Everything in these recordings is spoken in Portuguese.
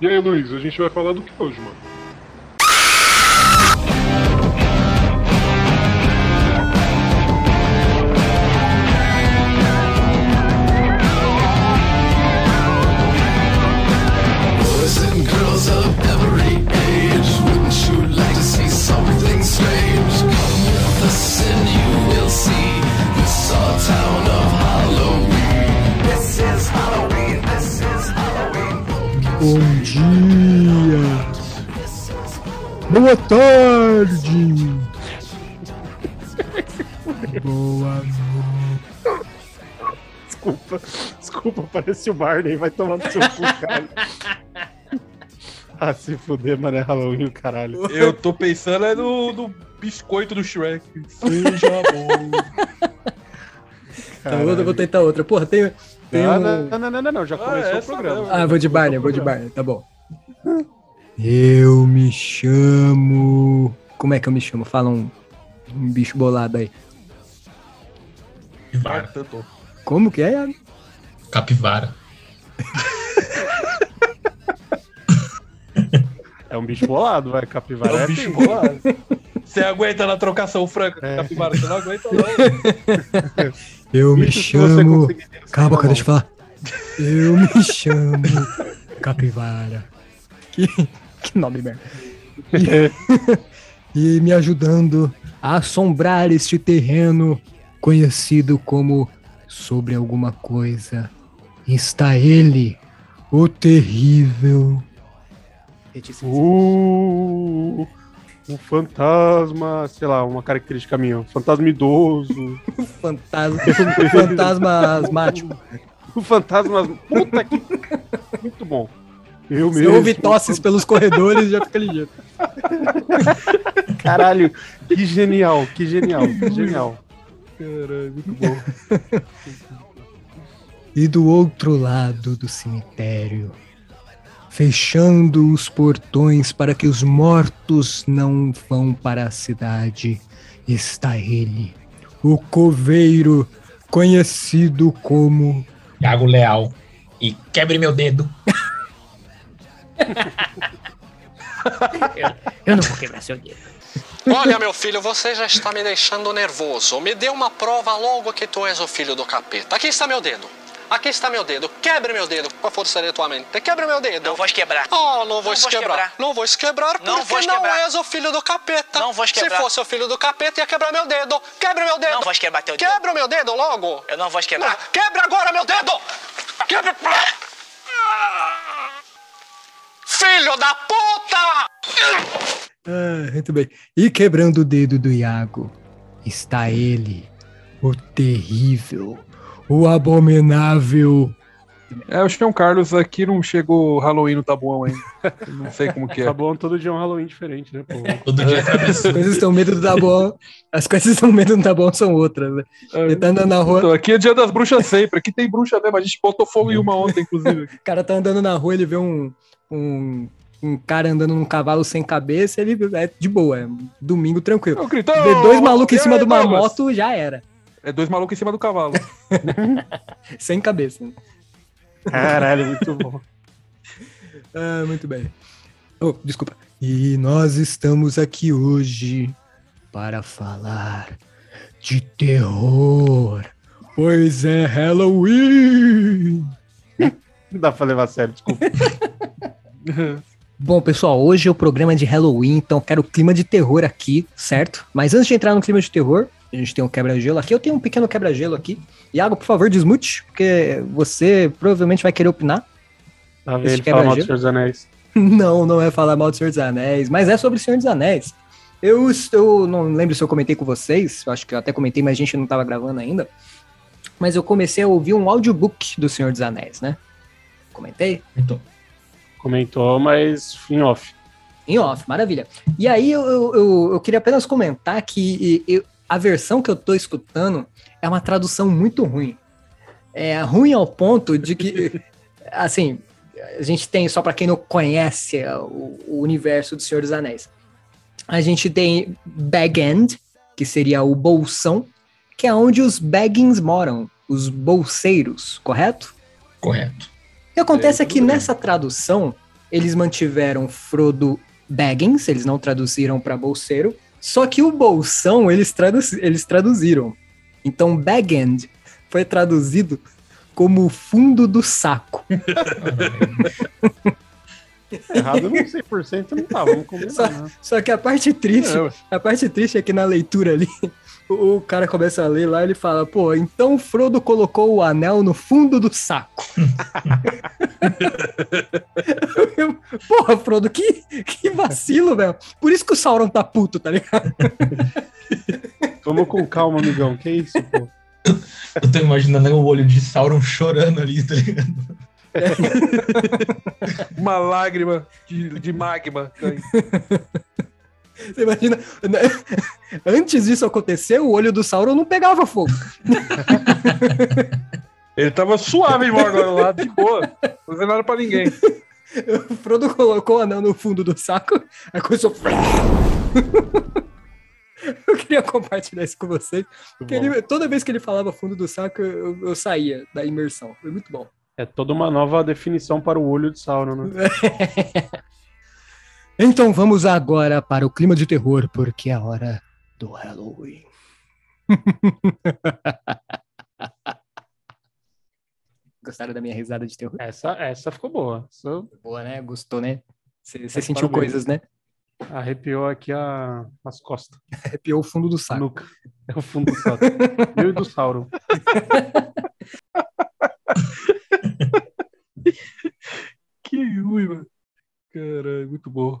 E aí, Luiz, a gente vai falar do que hoje, mano? Boa tarde! Boa noite! Desculpa, desculpa, parece o Barney, vai tomar no seu cu, caralho. Ah, se fuder, mano, é Halloween, o caralho. Eu tô pensando é no, no biscoito do Shrek. Seja bom. Então, eu vou tentar outra. Porra, tem. tem Não, um... não, não, não, não, não, já Ah, começou o essa programa. mesmo. Ah, vou de Barney, vou de Barney, tá bom. Eu me chamo. Como é que eu me chamo? Fala um, um bicho bolado aí. Capivara. Tanto. Como que é? Iago? Capivara. É um bicho bolado, vai, capivara. É É um bicho bicho bolado. Você aguenta na trocação franca, É. capivara? Você não aguenta, não. Eu me Bicho que você chamo. conseguiria ser Cala a boca, normal. deixa eu falar. Eu me chamo Capivara. Que, que nome merda. E, e me ajudando a assombrar este terreno conhecido como Sobre Alguma Coisa. Está ele, o terrível. Uh, um fantasma, sei lá, uma característica minha. Fantasma idoso. Fantasma, fantasma asmático. Um fantasma. Puta que. Muito bom. Eu mesmo. ouve tosses pelos corredores e já fica ligeiro. Caralho, que genial, que genial, que genial. Caralho, muito bom. e do outro lado do cemitério, fechando os portões para que os mortos não vão para a cidade, está ele, o coveiro conhecido como Iago Leal. E quebre meu dedo. Eu não vou quebrar seu dedo. Olha, meu filho, você já está me deixando nervoso. Me dê uma prova logo que tu és o filho do capeta. Aqui está meu dedo. Aqui está meu dedo. Quebre meu dedo com a força da tua mente. Quebre meu dedo. Não vou quebrar. Oh, não vou Não vou quebrar. quebrar. Não vou quebrar Não porque vou não és o filho do capeta. Não vou Se quebrar. fosse o filho do capeta, ia quebrar meu dedo. Quebre meu dedo. Não vou quebrar teu dedo. Quebra o meu dedo logo. Eu não vou Não, quebrar. quebra agora meu dedo. Quebra. Filho da puta! Ah, muito bem. E quebrando o dedo do Iago está ele, o terrível, o abominável. É, o Chão Carlos aqui não chegou Halloween no Tabuão ainda. Não sei como que é. Tá bom, todo dia é um Halloween diferente, né, pô? Todo dia As coisas estão medo do Taboão. As coisas estão medo do Taboão são outras, né? Ele tá andando na rua, Então, aqui é dia das bruxas sempre. Aqui tem bruxa mesmo. A gente botou fogo em uma ontem, inclusive. o cara tá andando na rua, ele vê um, um, um cara andando num cavalo sem cabeça, ele é de boa, é domingo tranquilo. Eu grito, Vê dois malucos em "E cima de uma Douglas?" moto, já era. É dois malucos em cima do cavalo. Sem cabeça. Caralho, muito bom. Ah, muito bem. Oh, desculpa. E nós estamos aqui hoje para falar de terror. Pois é Halloween! Não dá pra levar a sério, desculpa. Bom, pessoal, hoje é o programa de Halloween, então quero clima de terror aqui, certo? Mas antes de entrar no clima de terror, a gente tem um quebra-gelo aqui. Eu tenho um pequeno quebra-gelo aqui. Iago, por favor, desmute, porque você provavelmente vai querer opinar. Tá vendo? Ele fala mal do. Senhor dos Anéis. Não, não é falar mal do Senhor dos Anéis, mas é sobre o Senhor dos Anéis. Eu, eu não lembro se eu comentei com vocês, acho que eu até comentei, mas a gente não estava gravando ainda. Mas eu comecei a ouvir um audiobook do Senhor dos Anéis, né? Comentei? Então, Comentou, mas em off. Em off, maravilha. E aí eu, eu, eu, queria apenas comentar que eu- a versão que eu tô escutando é uma tradução muito ruim. É ruim ao ponto de que, assim, a gente tem, só para quem não conhece o, o universo do Senhor dos Anéis, a gente tem Bag End, que seria o bolsão, que é onde os Baggins moram, os bolseiros, correto? correto. O que acontece É, é que tudo bem. nessa tradução, eles mantiveram Frodo Baggins, eles não traduziram para bolseiro. Só que o bolsão eles, tradu- eles traduziram. Então, Bagend foi traduzido como fundo do saco. Errado não 100% não tá, vamos combinar. Só- né? Só que a parte triste, É, a parte triste é que na leitura ali, o, cara começa a ler lá, ele fala, pô, então Frodo colocou o anel no fundo do saco. Porra, Frodo, que, que vacilo, velho. Por isso que o Sauron tá puto, tá ligado? Vamos com calma, amigão. Que isso, pô? Eu tô imaginando o olho de Sauron chorando ali, tá ligado? Uma lágrima de, de magma. Você imagina, né? antes disso acontecer, o olho do Sauron não pegava fogo. Ele tava suave irmão, agora lá, de boa. Não fazendo nada pra ninguém. O Frodo colocou o anel no fundo do saco, aí começou. Eu queria compartilhar isso com vocês. Porque ele- toda vez que ele falava fundo do saco, eu, eu saía da imersão. Foi muito bom. É toda uma nova definição para o olho de Sauron, né? Então vamos agora para o clima de terror, porque é a hora do Halloween. Gostaram da minha risada de terror? Essa, essa ficou boa. Essa Boa, né? Gostou, né? Você sentiu parabéns. coisas, né? arrepiou aqui a, as costas. Arrepiou o fundo do saco. nuca. É o fundo do saco. Eu e do Sauron. Que ruim, mano. Caralho, muito bom.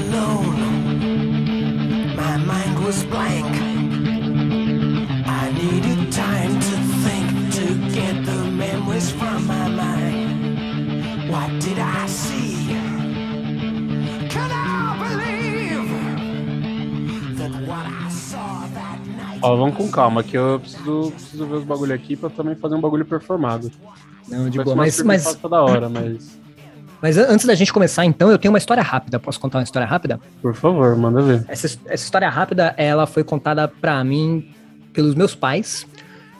was blank. I needed time to think to get the memories from my mind. What did I see? Can I believe that what I saw that night? Ó, vamos com calma, que eu preciso, preciso ver os bagulho aqui pra também fazer um bagulho performado. Não, de boa. Mas, mas, performance da hora, mas... mas an- antes da gente começar, então, eu tenho uma história rápida. Posso contar uma história rápida? Por favor, manda ver. Essa, essa história rápida, ela foi contada pra mim pelos meus pais,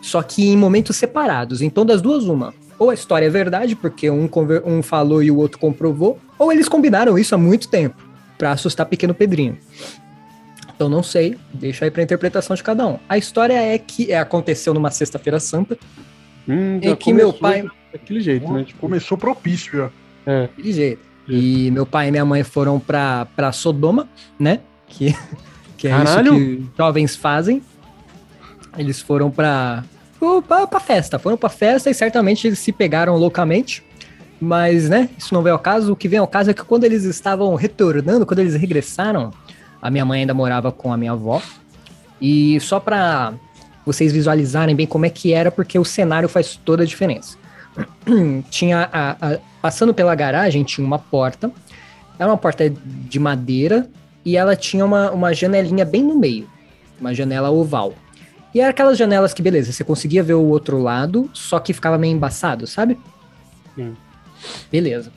só que em momentos separados. Então, das duas, uma. Ou a história é verdade, porque um, um falou e o outro comprovou, ou eles combinaram isso há muito tempo, pra assustar pequeno Pedrinho. Então, não sei, deixa aí pra interpretação de cada um. A história é que é, aconteceu numa sexta-feira santa, Hum, em que meu pai... Daquele jeito, né? Tipo, Começou propício já. É. Daquele jeito. E meu pai e minha mãe foram pra, pra Sodoma, né? Que, que é Caralho! isso que jovens fazem. Eles foram pra, pra, pra festa. Foram pra festa e certamente eles se pegaram loucamente. Mas, né, isso não vem ao caso. O que vem ao caso é que quando eles estavam retornando, quando eles regressaram, a minha mãe ainda morava com a minha avó. E só pra vocês visualizarem bem como é que era, porque o cenário faz toda a diferença. tinha a- a- passando pela garagem tinha uma porta. Era uma porta de madeira e ela tinha uma, uma janelinha bem no meio, uma janela oval. E era aquelas janelas que, beleza, você conseguia ver o outro lado, só que ficava meio embaçado, sabe? Sim. Beleza.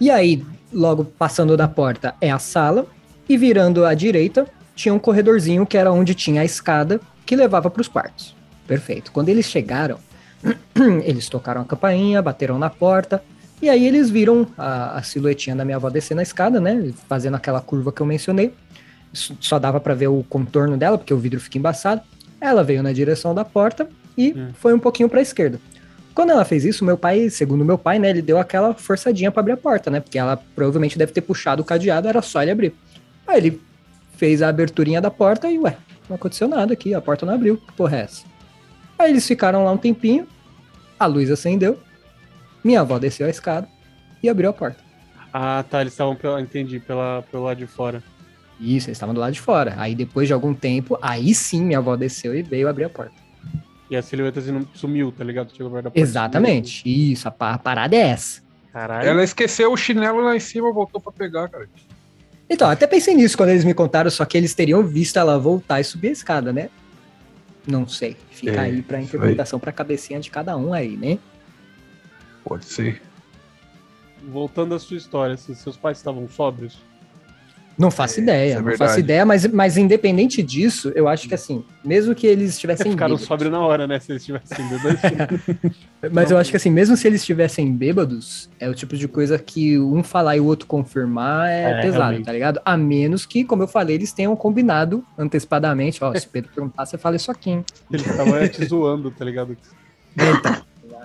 E aí, logo passando da porta é a sala, e virando à direita tinha um corredorzinho que era onde tinha a escada que levava para os quartos. Perfeito. Quando eles chegaram, eles tocaram a campainha, bateram na porta, e aí eles viram a, a silhuetinha da minha avó descendo a escada, né? Fazendo aquela curva que eu mencionei. Só dava para ver o contorno dela, porque o vidro fica embaçado. Ela veio na direção da porta e Hum. foi um pouquinho para a esquerda. Quando ela fez isso, meu pai, segundo meu pai, né, ele deu aquela forçadinha para abrir a porta, né? Porque ela provavelmente deve ter puxado o cadeado, era só ele abrir. Aí ele fez a aberturinha da porta e, ué, não aconteceu nada aqui, a porta não abriu, que porra é essa? Aí eles ficaram lá um tempinho, a luz acendeu, minha avó desceu a escada e abriu a porta. Ah, tá. Eles estavam, pela- entendi, pela, pelo lado de fora. Isso, eles estavam do lado de fora. Aí depois de algum tempo, aí sim minha avó desceu e veio abrir a porta. E a silhueta assim, não sumiu, tá ligado? Chegou perto da porta. Exatamente, isso, a, a parada é essa. Caralho. Ela esqueceu o chinelo lá em cima, voltou pra pegar, cara. Então, até pensei nisso quando eles me contaram, só que eles teriam visto ela voltar e subir a escada, né? Não sei. Fica É, aí pra interpretação pra cabecinha de cada um aí, né? Pode ser. Voltando à sua história, se seus pais estavam sóbrios. Não faço É, ideia, é não verdade. faço ideia, mas, mas independente disso, eu acho que assim, mesmo que eles estivessem Ficaram sóbrios na hora, né? Se eles tivessem bêbados. mas eu acho que assim, mesmo se eles estivessem bêbados, é o tipo de coisa que um falar e o outro confirmar é, É, pesado, realmente. tá ligado? A menos que, como eu falei, eles tenham combinado antecipadamente, ó, se o Pedro perguntar, você fala isso aqui, hein? Eles estavam é, te zoando, tá ligado? Então,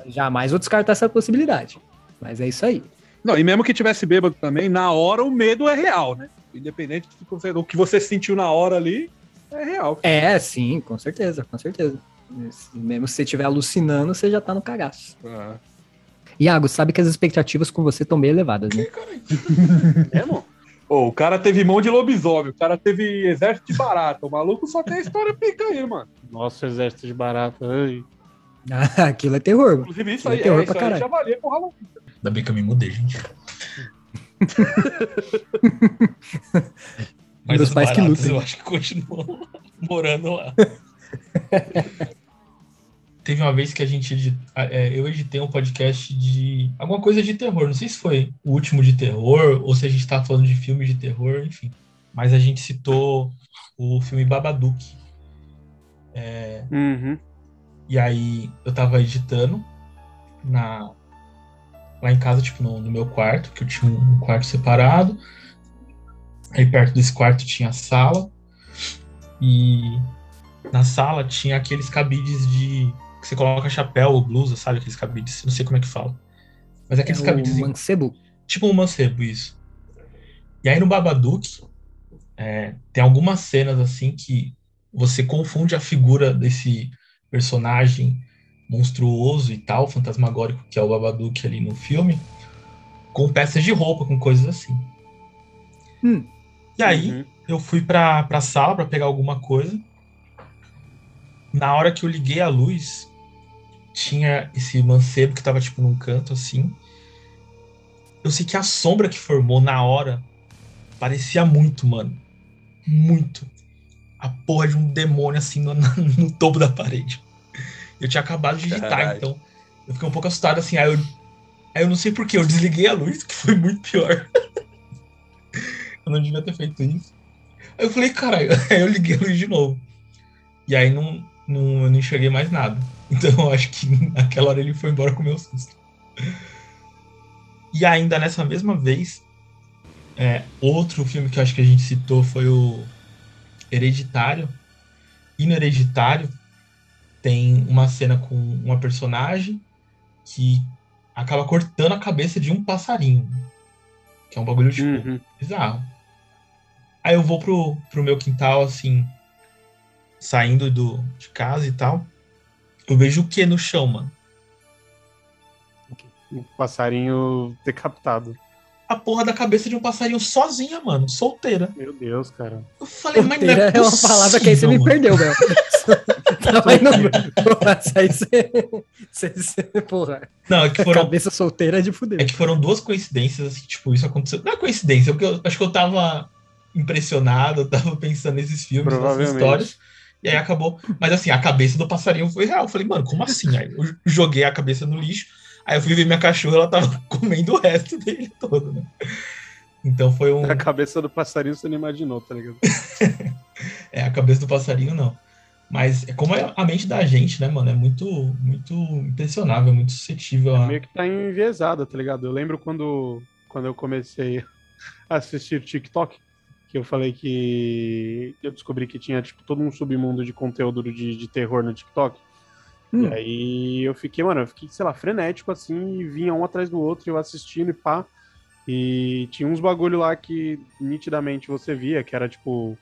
jamais vou descartar essa possibilidade. Mas é isso aí. Não, e mesmo que tivesse bêbado também, na hora o medo é real, né? Independente do que você- do que você sentiu na hora ali, é real. É, sim, com certeza, com certeza. Mesmo se você estiver alucinando, você já tá no cagaço. Ah. Iago, sabe que as expectativas com você estão bem elevadas, né? É, mano? Ô, o cara teve mão de lobisomem, o cara teve exército de barata. O maluco só tem história pica aí, mano. Nossa, exército de barata. Ai. Aquilo é terror. mano. Inclusive, isso É aí, terror é, isso pra aí caralho. já valia pro Halloween. Ainda bem que eu me mudei, gente. Mas Meus pais que lutem. eu acho que continuam morando lá. Teve uma vez que a gente é, eu editei um podcast de alguma coisa de terror. Não sei se foi o último de terror ou se a gente tava falando de filmes de terror, enfim. Mas a gente citou o filme Babadook. Uhum. E aí eu tava editando na lá em casa, tipo, no, no meu quarto, que eu tinha um quarto separado. Aí perto desse quarto tinha a sala. E na sala tinha aqueles cabides de. que você coloca chapéu ou blusa, sabe? Aqueles cabides, não sei como é que fala. Mas É aqueles o cabides. mancebo. Tipo um mancebo, isso. E aí no Babadook, é, tem algumas cenas assim que você confunde a figura desse personagem monstruoso e tal, fantasmagórico, que é o Babadook ali no filme, com peças de roupa, com coisas assim. Hum. E aí, Uhum. eu fui pra, pra sala pra pegar alguma coisa. Na hora que eu liguei a luz, tinha esse mancebo que tava, tipo, num canto, assim. Eu sei que a sombra que formou na hora parecia muito, mano. Muito. A porra de um demônio, assim, no, no topo da parede. Eu tinha acabado de digitar, Caralho. então. Eu fiquei um pouco assustado, assim. Aí eu, aí eu não sei porquê, eu desliguei a luz, que foi muito pior. eu não devia ter feito isso. Aí eu falei, caralho, aí eu liguei a luz de novo. E aí não, não, eu não enxerguei mais nada. Então eu acho que naquela hora ele foi embora com o meu susto. E ainda nessa mesma vez, é, outro filme que eu acho que a gente citou foi o Hereditário. E no Hereditário tem uma cena com uma personagem que acaba cortando a cabeça de um passarinho. Que é um bagulho tipo Uhum. bizarro. Aí eu vou pro, pro meu quintal, assim, saindo do, de casa e tal. Eu vejo o que no chão, mano? Um passarinho decapitado. A porra da cabeça de um passarinho sozinha, mano, solteira. Meu Deus, cara. Eu falei, mas não é, Solteira é uma palavra que aí você me possível, perdeu, Bel. Tava indo. Porra, aí você. você- Porra, Não, é que foram, cabeça solteira é de é fuder. que foram duas coincidências, assim, tipo, isso aconteceu. Não é coincidência, porque eu acho que eu tava impressionado, eu tava pensando nesses filmes, nessas histórias. E aí acabou. Mas assim, a cabeça do passarinho foi real. Eu falei, mano, como assim? Aí eu joguei a cabeça no lixo. Aí eu fui ver minha cachorra, ela tava comendo o resto dele todo, né? Então foi um. A cabeça do passarinho você não imaginou, tá ligado? É, a cabeça do passarinho não. Mas é como é a mente da gente, né, mano? É muito, muito impressionável, muito suscetível a. Meio que tá enviesada, tá ligado? Eu lembro quando, quando eu comecei a assistir TikTok, que eu falei que eu descobri que tinha, tipo, todo um submundo de conteúdo de, de terror no TikTok. Hum. E aí eu fiquei, mano, eu fiquei, sei lá, frenético assim, e vinha um atrás do outro, eu assistindo e pá. E tinha uns bagulho lá que nitidamente você via, que era, tipo,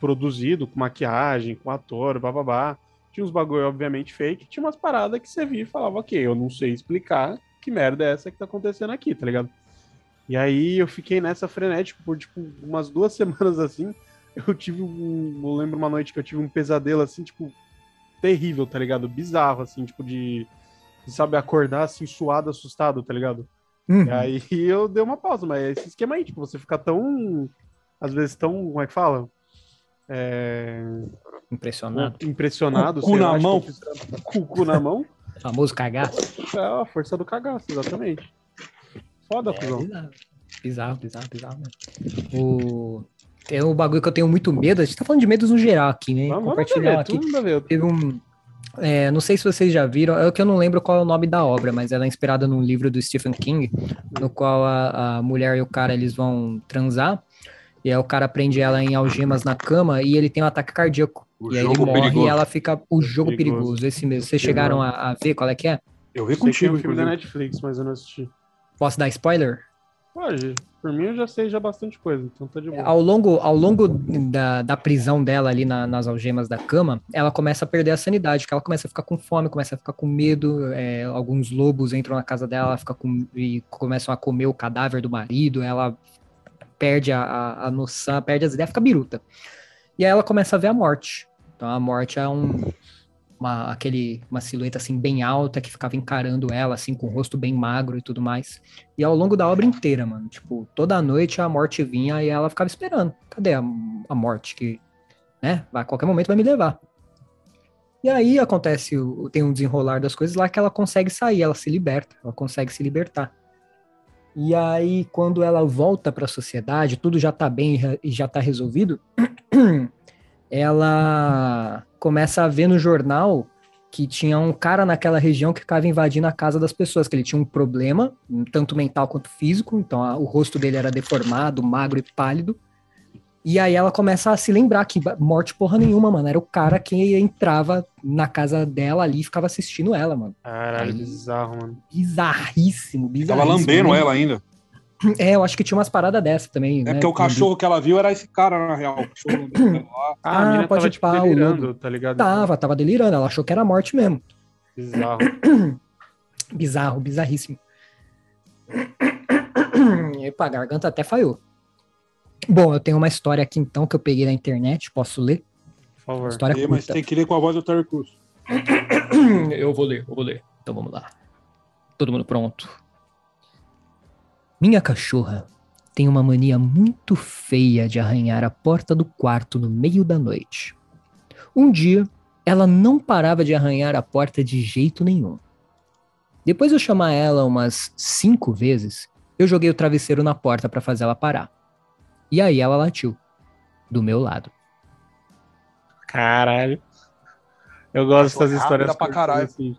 produzido com maquiagem, com ator, bababá. Tinha uns bagulho, obviamente, fake. Tinha umas paradas que você via e falava, ok, eu não sei explicar que merda é essa que tá acontecendo aqui, tá ligado? E aí eu fiquei nessa frenético por, tipo, umas duas semanas assim. Eu tive um. Eu lembro uma noite que eu tive um pesadelo assim, tipo, terrível, tá ligado? Bizarro, assim, tipo, de. de, Sabe, acordar assim, suado, assustado, tá ligado? Uhum. E aí eu dei uma pausa, mas é esse esquema aí, tipo, você fica tão. Às vezes tão. Como é que fala? É, Impressionado. impressionado. Cu na lá, mão. Com o cu na mão. Famoso cagaço. É a força do cagaço, exatamente. Foda, É, cuzão. bizarro. Bizarro, bizarro, bizarro. Mesmo. O... Tem um bagulho que eu tenho muito medo. A gente tá falando de medos no geral aqui, né? Vamos, vamos Compartilhar ver, aqui. Teve um. é, não sei se vocês já viram, é o que eu não lembro qual é o nome da obra, mas ela é inspirada num livro do Stephen King, no qual a, a mulher e o cara eles vão transar, e aí o cara prende ela em algemas na cama e ele tem um ataque cardíaco. O e aí ele morre perigoso. e ela fica. O jogo Perigoso. perigoso, esse mesmo. Vocês chegaram a, a ver qual é que é? Eu vi Eu sei que é contigo, um filme da. Netflix, mas eu não assisti. Posso dar spoiler? Pode. Por mim eu já sei já bastante coisa, então tá de boa. Ao longo, ao longo da, da prisão dela ali na- nas algemas da cama, ela começa a perder a sanidade, que ela começa a ficar com fome, começa a ficar com medo. é, alguns lobos entram na casa dela, ela fica com, e começam a comer o cadáver do marido. Ela perde a, a, a noção, perde as ideias, fica biruta. E aí ela começa a ver a morte. Então a morte é um, uma, aquele, uma silhueta assim bem alta que ficava encarando ela, assim, com o rosto bem magro e tudo mais. E ao longo da obra inteira, mano, tipo, toda noite a morte vinha e ela ficava esperando. Cadê a, a morte que, né, vai, a qualquer momento vai me levar. E aí acontece, tem um desenrolar das coisas lá que ela consegue sair, ela se liberta, ela consegue se libertar. E aí, quando ela volta para a sociedade, tudo já tá bem e já tá resolvido, ela começa a ver no jornal que tinha um cara naquela região que ficava invadindo a casa das pessoas, que ele tinha um problema, tanto mental quanto físico, então a- o rosto dele era deformado, magro e pálido. E aí ela começa a se lembrar que morte porra nenhuma, mano. Era o cara que entrava na casa dela ali e ficava assistindo ela, mano. Caralho, Aí- bizarro, mano. Bizarríssimo, bizarríssimo. Tava lambendo né? ela ainda. É, eu acho que tinha umas paradas dessa também. É né? porque o cachorro que ela viu era esse cara, na real. Ah, Ah, pode tava, tipo, pá, o delirando, tá ligado? Tava, tava delirando. Ela achou que era morte mesmo. Bizarro. Bizarro, bizarríssimo. Epa, a garganta até falhou. Bom, eu tenho uma história aqui então que eu peguei na internet, posso ler? Por favor. História E, mas tem que ler com a voz do Terry Crews. Eu vou ler, eu vou ler. Então vamos lá. Todo mundo pronto. Minha cachorra tem uma mania muito feia de arranhar a porta do quarto no meio da noite. Um dia, ela não parava de arranhar a porta de jeito nenhum. Depois de eu chamar ela umas cinco vezes, eu joguei o travesseiro na porta para fazer ela parar. E aí ela latiu. Do meu lado. Caralho. Eu gosto dessas histórias pra caralho. assim.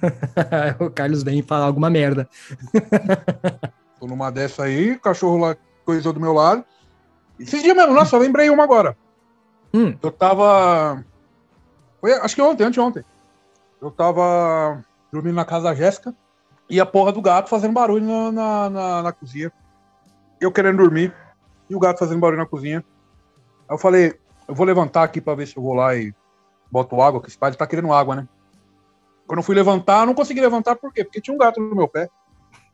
o Carlos vem falar alguma merda. Tô numa dessa aí, o cachorro lá coisou do meu lado. Esses dias mesmo, nossa, eu lembrei uma agora. Hum. Eu tava. Foi, acho que ontem, anteontem. Eu tava dormindo na casa da Jéssica e a porra do gato fazendo barulho na, na, na- na cozinha. Eu querendo dormir e o gato fazendo barulho na cozinha. Aí eu falei, eu vou levantar aqui pra ver se eu vou lá e boto água, que esse pai tá querendo água, né? Quando eu fui levantar, eu não consegui levantar, por quê? Porque tinha um gato no meu pé.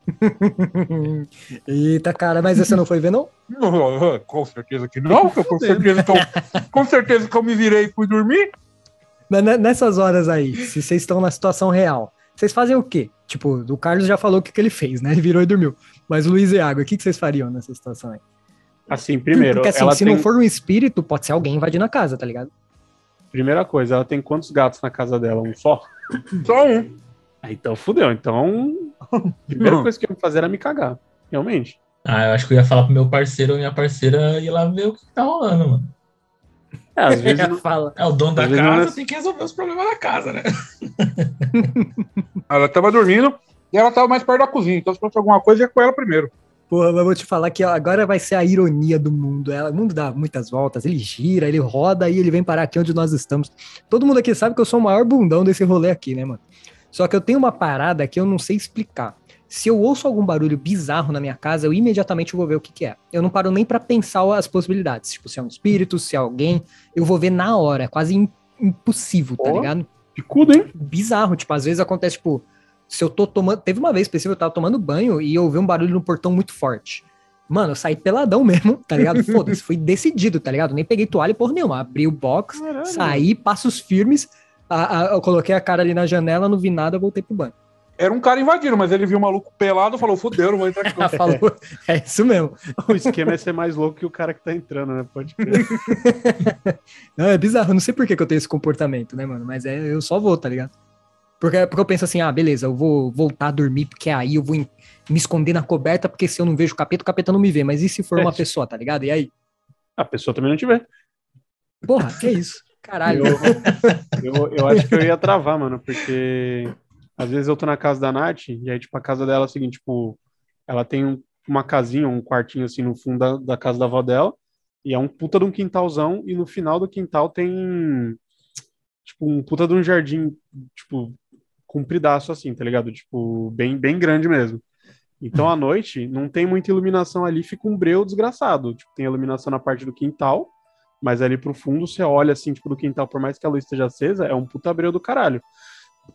Eita, cara, mas você não foi ver, não? Não, Com certeza que não, com certeza que eu, com certeza que eu me virei e fui dormir. Nessas horas aí, se vocês estão na situação real, vocês fazem o quê? Tipo, o Carlos já falou o que, que ele fez, né? Ele virou e dormiu. Mas Luiz e Água, o que, que vocês fariam nessa situação aí? Assim, primeiro, Porque assim, ela se tem... não for um espírito, pode ser alguém invadindo a casa, tá ligado? Primeira coisa, ela tem quantos gatos na casa dela? Um só? Só um. Ah, então fudeu. Então, a primeira coisa que eu ia fazer era me cagar. Realmente. Ah, eu acho que eu ia falar pro meu parceiro ou minha parceira ir lá ver o que tá rolando, mano. É, às vezes não- Fala. É o dono da Às vezes não casa, é- tem que resolver os problemas da casa, né? Ela tava dormindo e ela tava mais perto da cozinha. Então, se fosse alguma coisa, ia com ela primeiro. Porra, mas eu vou te falar que agora vai ser a ironia do mundo. Ela- O mundo dá muitas voltas, ele gira, ele roda e ele vem parar aqui onde nós estamos. Todo mundo aqui sabe que eu sou o maior bundão desse rolê aqui, né, mano? Só que eu tenho uma parada que eu não sei explicar. Se eu ouço algum barulho bizarro na minha casa, eu imediatamente vou ver o que, que é. Eu não paro nem pra pensar as possibilidades. Tipo, se é um espírito, se é alguém, eu vou ver na hora. É quase im- impossível, tá Ó. ligado? Picudo, hein? bizarro. Tipo, às vezes acontece, tipo, se eu tô tomando. Teve uma vez específica, eu tava tomando banho e eu ouvi um barulho no portão muito forte. Mano, eu saí peladão mesmo, tá ligado? Foda-se, fui decidido, tá ligado? Nem peguei toalha por nenhuma. Abri o box, saí, passos firmes, a- a- eu coloquei a cara ali na janela, não vi nada, voltei pro banho. Era um cara invadindo, mas ele viu o maluco pelado e falou: fudeu, não vou entrar aqui. não." Falou. É isso mesmo. O esquema é ser mais louco que o cara que tá entrando, né? Pode crer. Não, é bizarro. Eu não sei por que, que eu tenho esse comportamento, né, mano? Mas é, eu só vou, tá ligado? Porque, porque eu penso assim, ah, beleza, eu vou voltar a dormir, porque aí eu vou me esconder na coberta, porque se eu não vejo o capeta, o capeta não me vê. Mas e se for É. uma pessoa, tá ligado? E aí? A pessoa também não te vê. Porra, que isso? Caralho. Eu, eu, eu acho que eu ia travar, mano, porque às vezes eu tô na casa da Nath, e aí, tipo, a casa dela é o seguinte, tipo, ela tem um- uma casinha, um quartinho assim no fundo da, da casa da avó dela, e é um puta de um quintalzão, e no final do quintal tem, tipo, um puta de um jardim, tipo, compridaço assim, tá ligado? Tipo, bem, bem grande mesmo. Então, à noite, não tem muita iluminação ali, fica um breu desgraçado. Tipo, tem iluminação na parte do quintal, mas ali pro fundo você olha assim, tipo, do quintal, por mais que a luz esteja acesa, é um puta breu do caralho.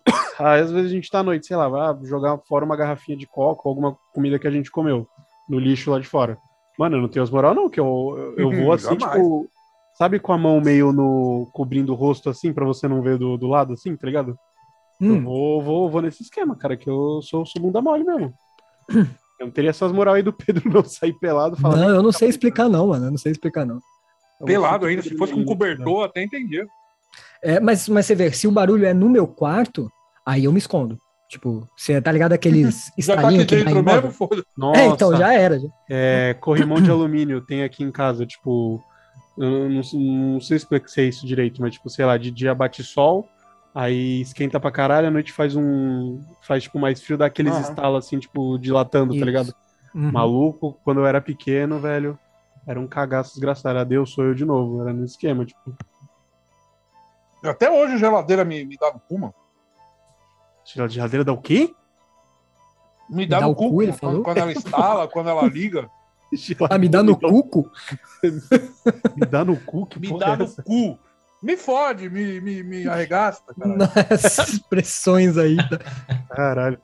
Aí, às vezes a gente tá à noite, sei lá, vai jogar fora uma garrafinha de coca ou alguma comida que a gente comeu no lixo lá de fora. Mano, eu não tenho as moral não, que eu, eu, eu vou assim, Jamais. tipo, sabe com a mão meio no cobrindo o rosto assim, pra você não ver do, do lado assim, tá ligado? Eu Hum, vou, vou, vou nesse esquema, cara, que eu sou, sou bunda mole mesmo. Eu não teria essas moral aí do Pedro não sair pelado e falar. não, eu não sei explicar, não, mano. Eu não sei explicar, não. "Eu Pelado ainda, se fosse com Menino", cobertor, até entendia. É, mas, mas você vê, se o barulho é no meu quarto, aí eu me escondo. Tipo, você tá ligado aqueles tá estalinhos que dentro em móvel? mesmo, foda Nossa, É, então já era. já. é, corrimão de alumínio tem aqui em casa, tipo, eu não, não sei explicar isso direito, mas tipo, sei lá, de dia bate sol, aí esquenta pra caralho, à noite faz um, faz tipo mais frio, dá aqueles Aham. estalos assim, tipo, dilatando, Isso. tá ligado? Uhum. Maluco, quando eu era pequeno, velho, era um cagaço desgraçado, adeus, sou eu de novo, era nesse esquema, tipo, Até hoje a geladeira me, me dá no cu, mano. geladeira dá o quê? Me dá dá no o cu, cu, ele quando, falou? quando ela instala, quando ela liga. Ah, me dá no cuco? Me dá no cu, que Me dá é no essa? cu. Me fode, me, me, me arregaça, cara. Essas expressões aí. tá? Caralho.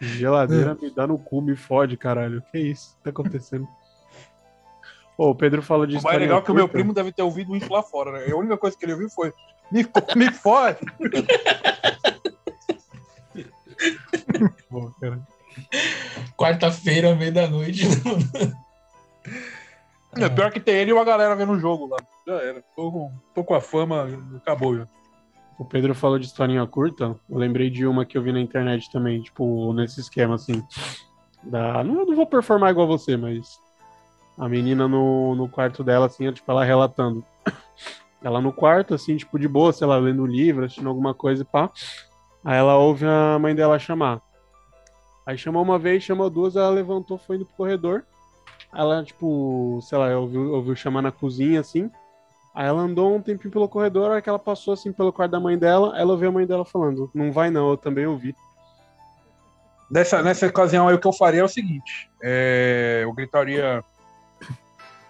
Geladeira me dá no cu, me fode, caralho. Que isso? Tá acontecendo? Ô, o Pedro falou de O mais legal é que o meu primo deve ter ouvido isso lá fora, né? A única coisa que ele ouviu foi: me, me fode. Pô. Quarta-feira, meia da noite. É pior que tem ele e uma galera vendo o jogo lá. Já era. Tô com, tô com a fama, acabou já. O Pedro falou de historinha curta. Eu lembrei de uma que eu vi na internet também, tipo, nesse esquema, assim. Da... Não, eu não vou performar igual você, mas. A menina no, no quarto dela, assim, tipo, ela relatando. Ela no quarto, assim, tipo, de boa, sei lá, lendo um livro, assistindo alguma coisa e pá. Aí ela ouve a mãe dela chamar. Aí chamou uma vez, chamou duas, ela levantou, foi indo pro corredor. Ela, tipo, sei lá, ouviu, ouviu chamar na cozinha, assim. Aí ela andou um tempinho pelo corredor, a hora que ela passou assim pelo quarto da mãe dela, ela ouviu a mãe dela falando: Não vai não, eu também ouvi. Nessa, nessa ocasião aí, o que eu faria é o seguinte: é, eu gritaria.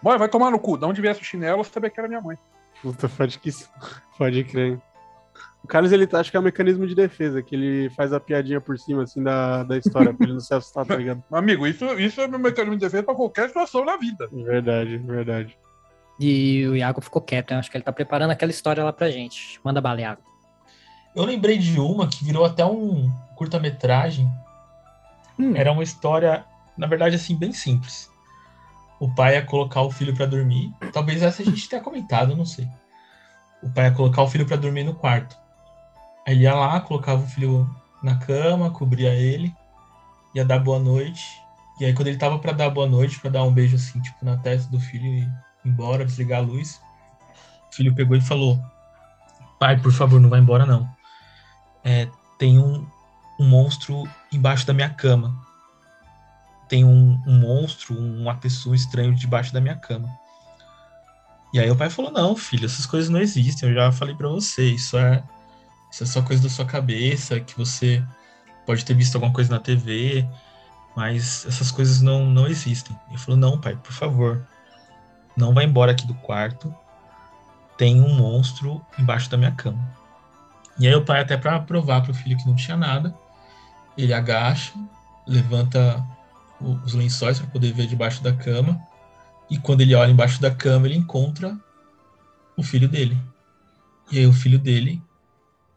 Mãe, vai tomar no cu. De onde viesse o chinelo, eu sabia que era minha mãe. Puta, pode que pode crer. O Carlos, ele tá- acho que é um mecanismo de defesa, que ele faz a piadinha por cima, assim, da, da história, pra ele não se assustar, tá ligado? Amigo, isso, isso é meu mecanismo de defesa pra qualquer situação na vida. Verdade, verdade. E o Iago ficou quieto, né? Acho que ele tá preparando aquela história lá pra gente. Manda bala, Iago. Eu lembrei de uma que virou até um curta-metragem. Hum. Era uma história, na verdade, assim, bem simples. O pai ia colocar o filho pra dormir. Talvez essa a gente tenha comentado, não sei. O pai ia colocar o filho pra dormir no quarto. Aí ele ia lá, colocava o filho na cama, cobria ele, ia dar boa noite. E aí quando ele tava pra dar boa noite, pra dar um beijo assim, tipo, na testa do filho e ir embora, desligar a luz, o filho pegou e falou: Pai, por favor, não vai embora não. É, tem um, um monstro embaixo da minha cama. Tem um, um monstro, uma pessoa estranha debaixo da minha cama. E aí o pai falou: Não, filho, essas coisas não existem. Eu já falei pra você. Isso é, isso é só coisa da sua cabeça. Que você pode ter visto alguma coisa na TV. Mas essas coisas não, não existem. Ele falou: Não, pai, por favor. Não vai embora aqui do quarto. Tem um monstro embaixo da minha cama. E aí o pai, até para provar pro filho que não tinha nada, ele agacha, levanta o- os lençóis para poder ver debaixo da cama. E quando ele olha embaixo da cama, ele encontra o filho dele. E aí o filho dele,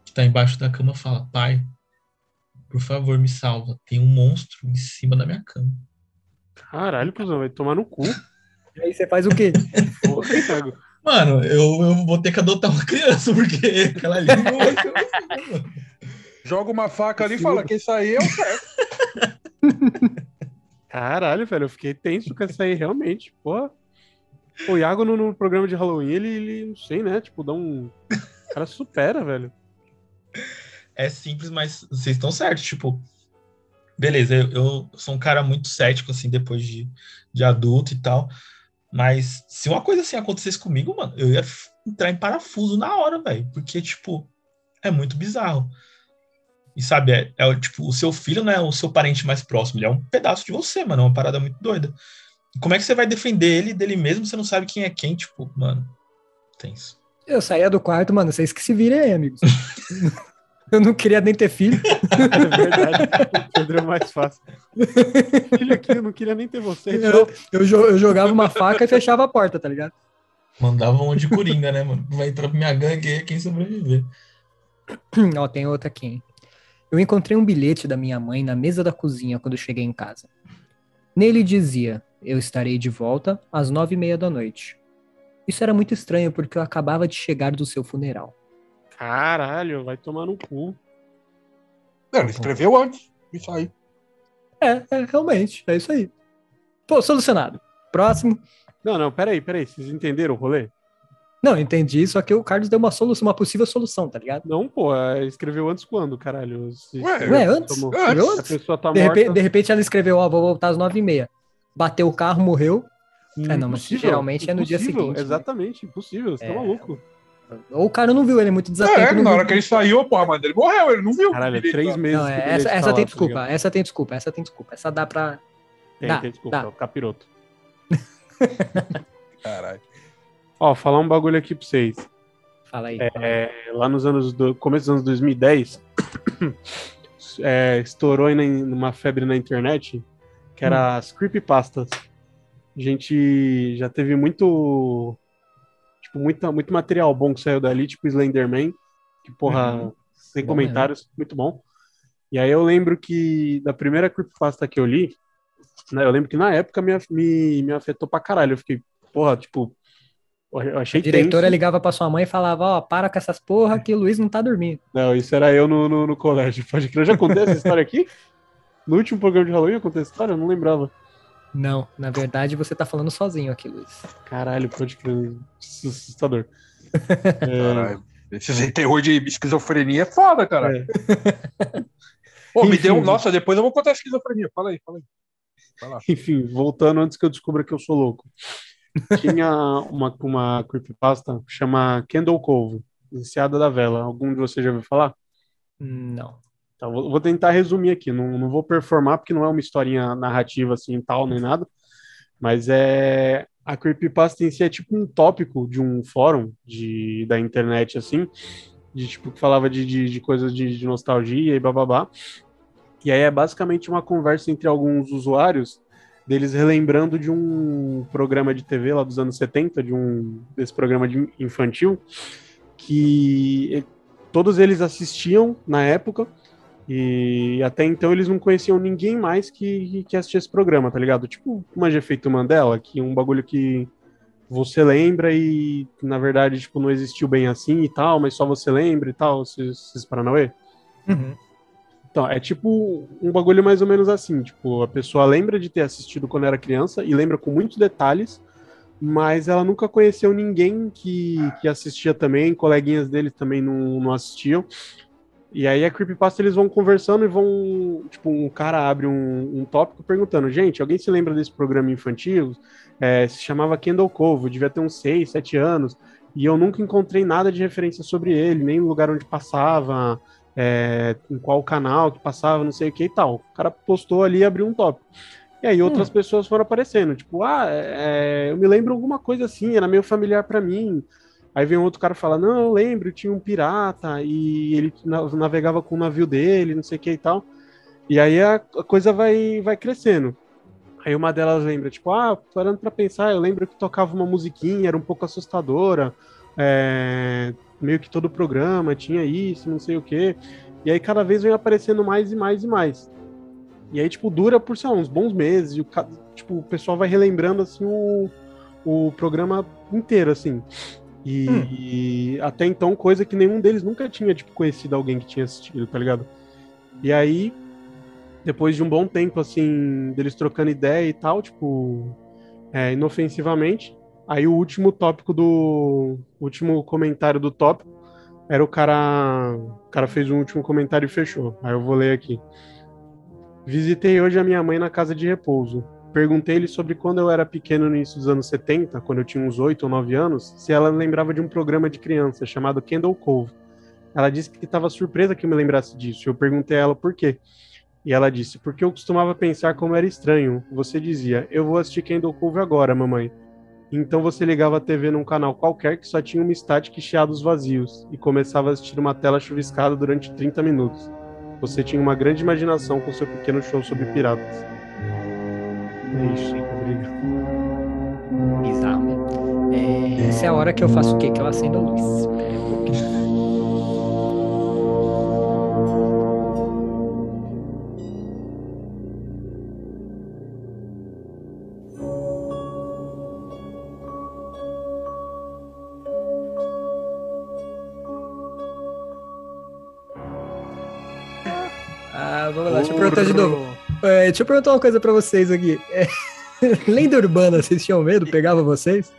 que tá embaixo da cama, fala: Pai, por favor, me salva. Tem um monstro em cima da minha cama. Caralho, cuzão, vai tomar no cu. E aí você faz o quê? Porra, Thiago. Mano, eu, eu vou ter que adotar uma criança, porque aquela ali. Joga uma faca ali e fala que isso aí é o certo. Caralho, velho, eu fiquei tenso com essa aí, realmente. Porra. O Iago no, no programa de Halloween, ele, ele, não sei, né? Tipo, dá um. O cara supera, velho. É simples, mas vocês estão certos. Tipo, beleza, eu, eu sou um cara muito cético, assim, depois de, de adulto e tal. Mas se uma coisa assim acontecesse comigo, mano, eu ia entrar em parafuso na hora, velho. Porque, tipo, é muito bizarro. E sabe, é, é o- tipo, o seu filho não é o seu parente mais próximo, ele é um pedaço de você, mano. É uma parada muito doida. Como é que você vai defender ele dele mesmo se você não sabe quem é quem? Tipo, mano, tenso. Eu saía do quarto, mano, vocês que se virem aí, amigos. Eu não queria nem ter filho. É verdade. O Pedro é mais fácil. Filho aqui, eu não queria nem ter você. então. Eu, eu, eu jogava uma faca e fechava a porta, tá ligado? Mandava um de coringa, né, mano? Vai entrar pra minha gangue aí, quem sobreviver. Ó, tem outra aqui, hein? Eu encontrei um bilhete da minha mãe na mesa da cozinha quando cheguei em casa. Nele dizia: Eu estarei de volta às nove e meia da noite. Isso era muito estranho porque eu acabava de chegar do seu funeral. Caralho, vai tomar no cu. Não, ele escreveu antes. Isso aí. É, é, realmente, é isso aí. Pô, solucionado. Próximo. Não, não, peraí, peraí. Vocês entenderam o rolê? Não, entendi, só que o Carlos deu uma solução, uma possível solução, tá ligado? Não, pô, é, escreveu antes quando, caralho? Se- Ué, Ué, antes? Tomou- Escreveu A antes? pessoa tá De morta. repente, de repente ela escreveu, ó, vou voltar às nove e meia. Bateu o carro, morreu. É, não, mas Impossível, geralmente é no dia impossível, seguinte, né? Exatamente, impossível. Você tá É. maluco. Ou o cara não viu, ele é muito desatento. É, não na viu. hora que ele saiu, porra, mas ele morreu, ele não viu. Caralho, é três meses. Não, é, essa, tá essa lá, tem tá desculpa, ligado? essa tem desculpa, essa tem desculpa. Essa dá pra. Tem, Dá, tem desculpa, dá. o capiroto. Caralho. Ó, falar um bagulho aqui pra vocês. Fala aí. É, lá nos anos do começo dos anos 2010, é, estourou aí numa febre na internet que era as creepypastas. A gente já teve muito tipo muita, muito material bom que saiu dali, tipo Slenderman, que porra, sem Bom comentários, muito bom. E aí eu lembro que da primeira creepypasta que eu li, né, eu lembro que na época me, me, me afetou pra caralho. Eu fiquei, porra, tipo, eu achei A diretora tenso. ligava pra sua mãe e falava, ó, para com essas porra que o Luiz não tá dormindo. Não, isso era eu no, no, no colégio. Pode crer. Eu já contei essa história aqui? No último programa de Halloween eu contei essa história? Eu não lembrava. Não, na verdade você tá falando sozinho aqui, Luiz. Caralho, pode crer. Assustador. É, Caralho. Esse terror de esquizofrenia é foda, cara. é. Pô, me Enfim. deu. Nossa, depois eu vou contar a esquizofrenia. Fala aí, fala aí. Lá. Enfim, voltando antes que eu descubra que eu sou louco. Tinha uma, uma creepypasta chama Candle Cove, Iniciada da Vela. Algum de vocês já ouviu falar? Não. Vou, vou tentar resumir aqui. Não, não vou performar porque não é uma historinha narrativa assim tal, nem nada. Mas é a creepypasta em si é tipo um tópico de um fórum de, da internet assim, de tipo que falava de, de, de coisas de, de nostalgia e bababá. E aí é basicamente uma conversa entre alguns usuários deles relembrando de um programa de TV lá dos anos 70, de um desse programa de infantil que todos eles assistiam na época e até então eles não conheciam ninguém mais que, que assistia esse programa, tá ligado? Tipo uma de efeito Mandela, que um bagulho que você lembra e na verdade tipo não existiu bem assim e tal, mas só você lembra e tal, esses, esses Paranauê. Uhum. Então, é tipo um bagulho mais ou menos assim, tipo, a pessoa lembra de ter assistido quando era criança e lembra com muitos detalhes, mas ela nunca conheceu ninguém que, que assistia também, coleguinhas dele também não, não assistiam. E aí a Creepypasta eles vão conversando e vão, tipo, um cara abre um, um tópico perguntando, gente, alguém se lembra desse programa infantil? É, se chamava Kendall Cove, devia ter uns 6, 7 anos, e eu nunca encontrei nada de referência sobre ele, nem o lugar onde passava, é, em qual canal que passava, não sei o que e tal. O cara postou ali e abriu um tópico. E aí outras pessoas foram aparecendo, tipo, ah, é, eu me lembro alguma coisa assim, era meio familiar para mim. Aí vem outro cara fala, não, eu lembro, tinha um pirata e ele na- navegava com o navio dele, não sei o que e tal. E aí a, a coisa vai, vai crescendo. Aí uma delas lembra, tipo, ah, parando pra pensar, eu lembro que tocava uma musiquinha, era um pouco assustadora, é, meio que todo o programa tinha isso, não sei o quê. E aí cada vez vem aparecendo mais e mais e mais. E aí, tipo, dura por, sei lá, uns bons meses. E o, tipo, o pessoal vai relembrando, assim, o, o programa inteiro, assim. E, Hum. e até então, coisa que nenhum deles nunca tinha, tipo, conhecido alguém que tinha assistido, tá ligado? E aí, depois de um bom tempo, assim, deles trocando ideia e tal, tipo, é, inofensivamente, aí o último tópico do... Último comentário do tópico era o cara... O cara fez um último comentário e fechou. Aí eu vou ler aqui. Visitei hoje a minha mãe na casa de repouso. Perguntei-lhe sobre quando eu era pequeno no início dos anos 70, quando eu tinha uns 8 ou 9 anos, se ela lembrava de um programa de criança chamado Kendall Cove. Ela disse que estava surpresa que eu me lembrasse disso. Eu perguntei a ela por quê. E ela disse: Porque eu costumava pensar como era estranho. Você dizia: Eu vou assistir Kendall Cove agora, mamãe. Então você ligava a TV num canal qualquer que só tinha uma estática e chiados vazios e começava a assistir uma tela chuviscada durante 30 minutos. Você tinha uma grande imaginação com seu pequeno show sobre piratas. É isso, obrigado. Bizarro? É, essa é a hora que eu faço o quê? Que eu acendo a luz. Perguntar de novo. É, deixa eu perguntar uma coisa pra vocês aqui. É, lenda urbana, vocês tinham medo? Pegava vocês?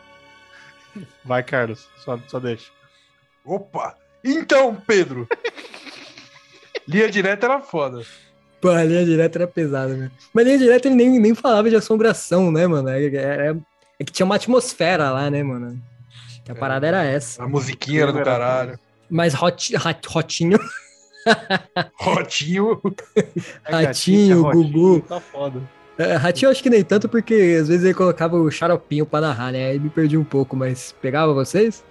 Vai, Carlos, só, só deixa. Opa! Então, Pedro! Linha direta era foda. Pô, a linha direta era pesada, mesmo. Mas linha direta ele nem, nem falava de assombração, né, mano? É, é- é que tinha uma atmosfera lá, né, mano? Que a parada era essa. A musiquinha era do caralho. Mas hot, hot, Rotinho, Rotinho. Ratinho, Gugu. Tá foda. É, Ratinho eu acho que nem tanto, porque às vezes ele colocava o xaropinho pra narrar, né? Aí me perdi um pouco, mas pegava vocês?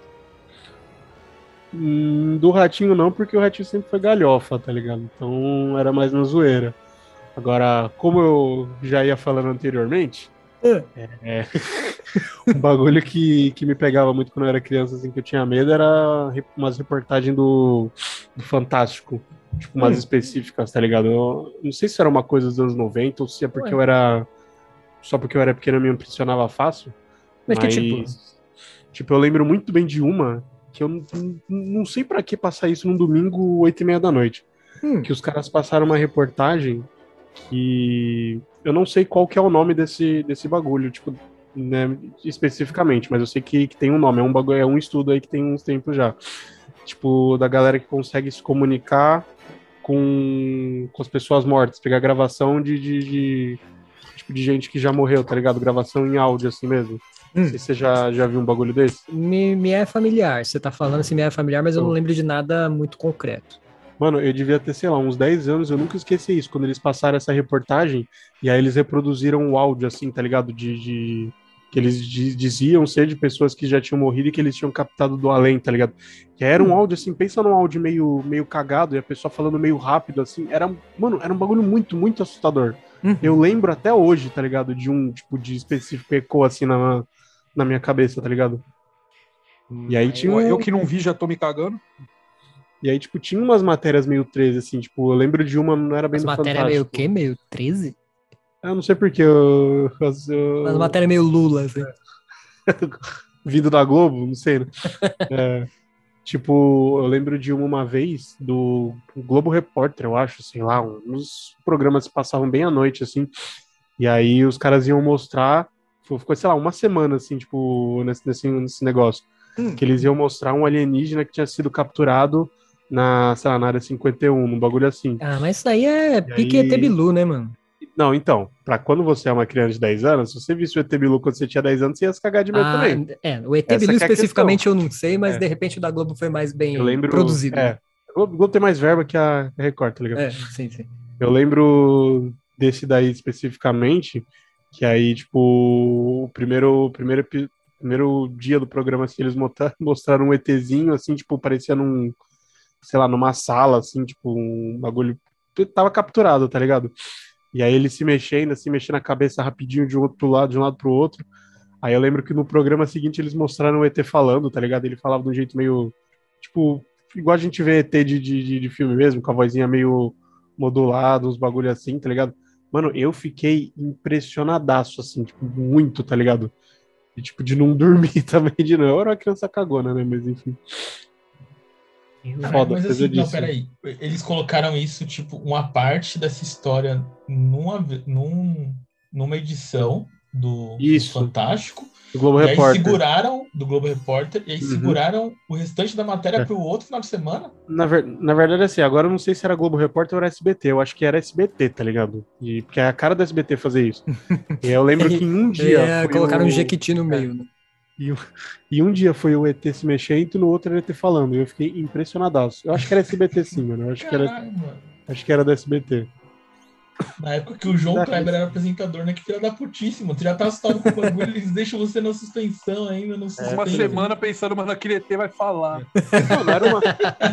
Hum, do Ratinho não, porque o Ratinho sempre foi galhofa, tá ligado? Então era mais na zoeira. Agora, como eu já ia falando anteriormente, É. é, um bagulho que, que me pegava muito quando eu era criança, assim, que eu tinha medo, era umas reportagens do, do Fantástico. Tipo, umas Hum. específicas, tá ligado? Eu não sei se era uma coisa dos anos 90 ou se é porque Ué. eu era. Só porque eu era pequeno eu me impressionava fácil. Mas que tipo? Tipo, eu lembro muito bem de uma que eu não, sei pra que passar isso num domingo, oito e meia da noite. Hum. Que os caras passaram uma reportagem que eu não sei qual que é o nome desse, desse bagulho, tipo, né, especificamente, mas eu sei que, que tem um nome, é um bagulho, é um estudo aí que tem uns tempos já. Tipo, da galera que consegue se comunicar com, com as pessoas mortas, pegar gravação de, de, de- tipo, de gente que já morreu, tá ligado? Gravação em áudio, assim mesmo. Não sei se você já, já viu um bagulho desse. Me, me é familiar. Você tá falando assim, me é familiar, mas eu não Oh. lembro de nada muito concreto. Mano, eu devia ter, sei lá, uns 10 anos, eu nunca esqueci isso, quando eles passaram essa reportagem, e aí eles reproduziram o áudio, assim, tá ligado? De. de- que eles di- diziam ser de pessoas que já tinham morrido e que eles tinham captado do além, tá ligado? Que era um áudio, assim, pensa num áudio meio, meio cagado, e a pessoa falando meio rápido, assim, era, mano, era um bagulho muito, muito assustador. Uhum. Eu lembro até hoje, tá ligado? De um, tipo, de específico ecoou, assim, na, na minha cabeça, tá ligado? E aí tinha Eu, eu que não vi já tô me cagando. E aí, tipo, tinha umas matérias meio 13, assim, tipo, eu lembro de uma, não era bem As do matérias meio o Fantástico. quê? Meio 13? Eu não sei porque eu, eu, eu- As matérias meio Lula, assim. vindo da Globo, não sei, né? É, tipo, eu lembro de uma, uma vez do Globo Repórter, eu acho, sei lá, uns programas que passavam bem à noite, assim, e aí os caras iam mostrar, ficou, ficou, sei lá, uma semana, assim, tipo, nesse, nesse, nesse negócio, Hum. que eles iam mostrar um alienígena que tinha sido capturado na, sei lá, na área 51, um bagulho assim. Ah, mas isso aí é pique aí- ET Bilu, né, mano? Não, então, pra quando você é uma criança de 10 anos, se você visse o ET Bilu quando você tinha 10 anos, você ia se cagar de medo Ah, também. é, o ET Bilu é especificamente eu não sei, mas É. de repente o da Globo foi mais bem Eu lembro. produzido. É, o Globo- Globo tem mais verba que a Record, tá ligado? É, sim, sim. Eu lembro desse daí especificamente, que aí, tipo, o primeiro, o primeiro, primeiro dia do programa, assim, eles mostraram um ETzinho, assim, tipo, parecia num, sei lá, numa sala, assim, tipo, um bagulho. Tava capturado, tá ligado? E aí ele se mexendo, assim, mexendo a cabeça rapidinho de um outro lado, de um lado pro outro. Aí eu lembro que no programa seguinte eles mostraram o ET falando, tá ligado? Ele falava de um jeito meio, tipo, igual a gente vê ET de, de, de, filme mesmo, com a vozinha meio modulada, uns bagulho assim, tá ligado? Mano, eu fiquei impressionadaço, assim, tipo, muito, tá ligado? E, tipo, de não dormir também de novo. Eu era uma criança cagona, né? Mas enfim. Foda, mas assim, não, peraí. Eles colocaram isso, tipo, uma parte dessa história numa, num, numa edição do, do Isso. Fantástico. O Globo e aí Repórter. seguraram, do Globo Repórter, e aí Uhum. seguraram o restante da matéria É. pro outro final de semana. Na, ver- na verdade, assim, agora eu não sei se era Globo Repórter ou era SBT. Eu acho que era SBT, tá ligado? E, porque é a cara do SBT fazer isso. E eu lembro que em um dia. É, colocaram o- um Jequiti no meio. né? E um dia foi o ET se mexendo e no outro era o ET falando. E eu fiquei impressionadaço. Eu acho que era SBT sim, mano. Eu acho que era, Caralho, acho que era do SBT. Na época que o João Dá Kleber era apresentador, né? Que filha da putíssima. Tu já tá assustado com o bagulho, eles deixam você na suspensão ainda, no suspense. Uma semana pensando, mano, aquele ET vai falar. Não, não era, uma,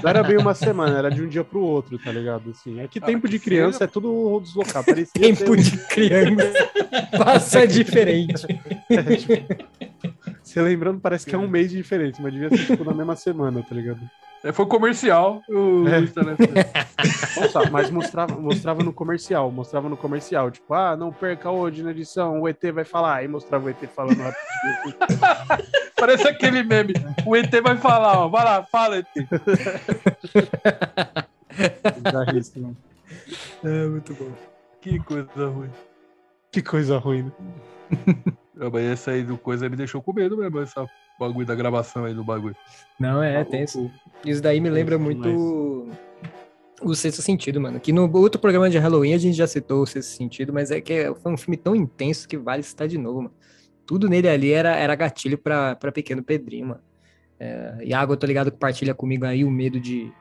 não era bem uma semana, era de um dia pro outro, tá ligado? Assim, é que Ah, tempo de que criança feio. é tudo deslocar. Tempo um- de criança passa diferente. é, tipo, Você lembrando, parece que é um mês de diferença, mas devia ser tipo na mesma semana, tá ligado? É, Foi comercial. O É. Nossa, mas mostrava, mostrava no comercial, mostrava no comercial, tipo, ah, não perca hoje na edição, o ET vai falar, aí mostrava o ET falando rapidinho. Parece aquele meme. O ET vai falar, ó. Vai lá, fala, ET. É, muito bom. Que coisa ruim. que coisa ruim, né? Não, mas essa aí do coisa me deixou com medo mesmo, essa bagulho da gravação aí do bagulho. Não, é, Maluco. tem isso. Isso daí me lembra muito o Sexto Sentido, mano. Que no outro programa de Halloween a gente já citou o Sexto Sentido, mas é que foi um filme tão intenso que vale citar de novo, mano. Tudo nele ali era, era gatilho pra, pra pequeno Pedrinho, mano. É, Iago, eu tô ligado que partilha comigo aí o medo de,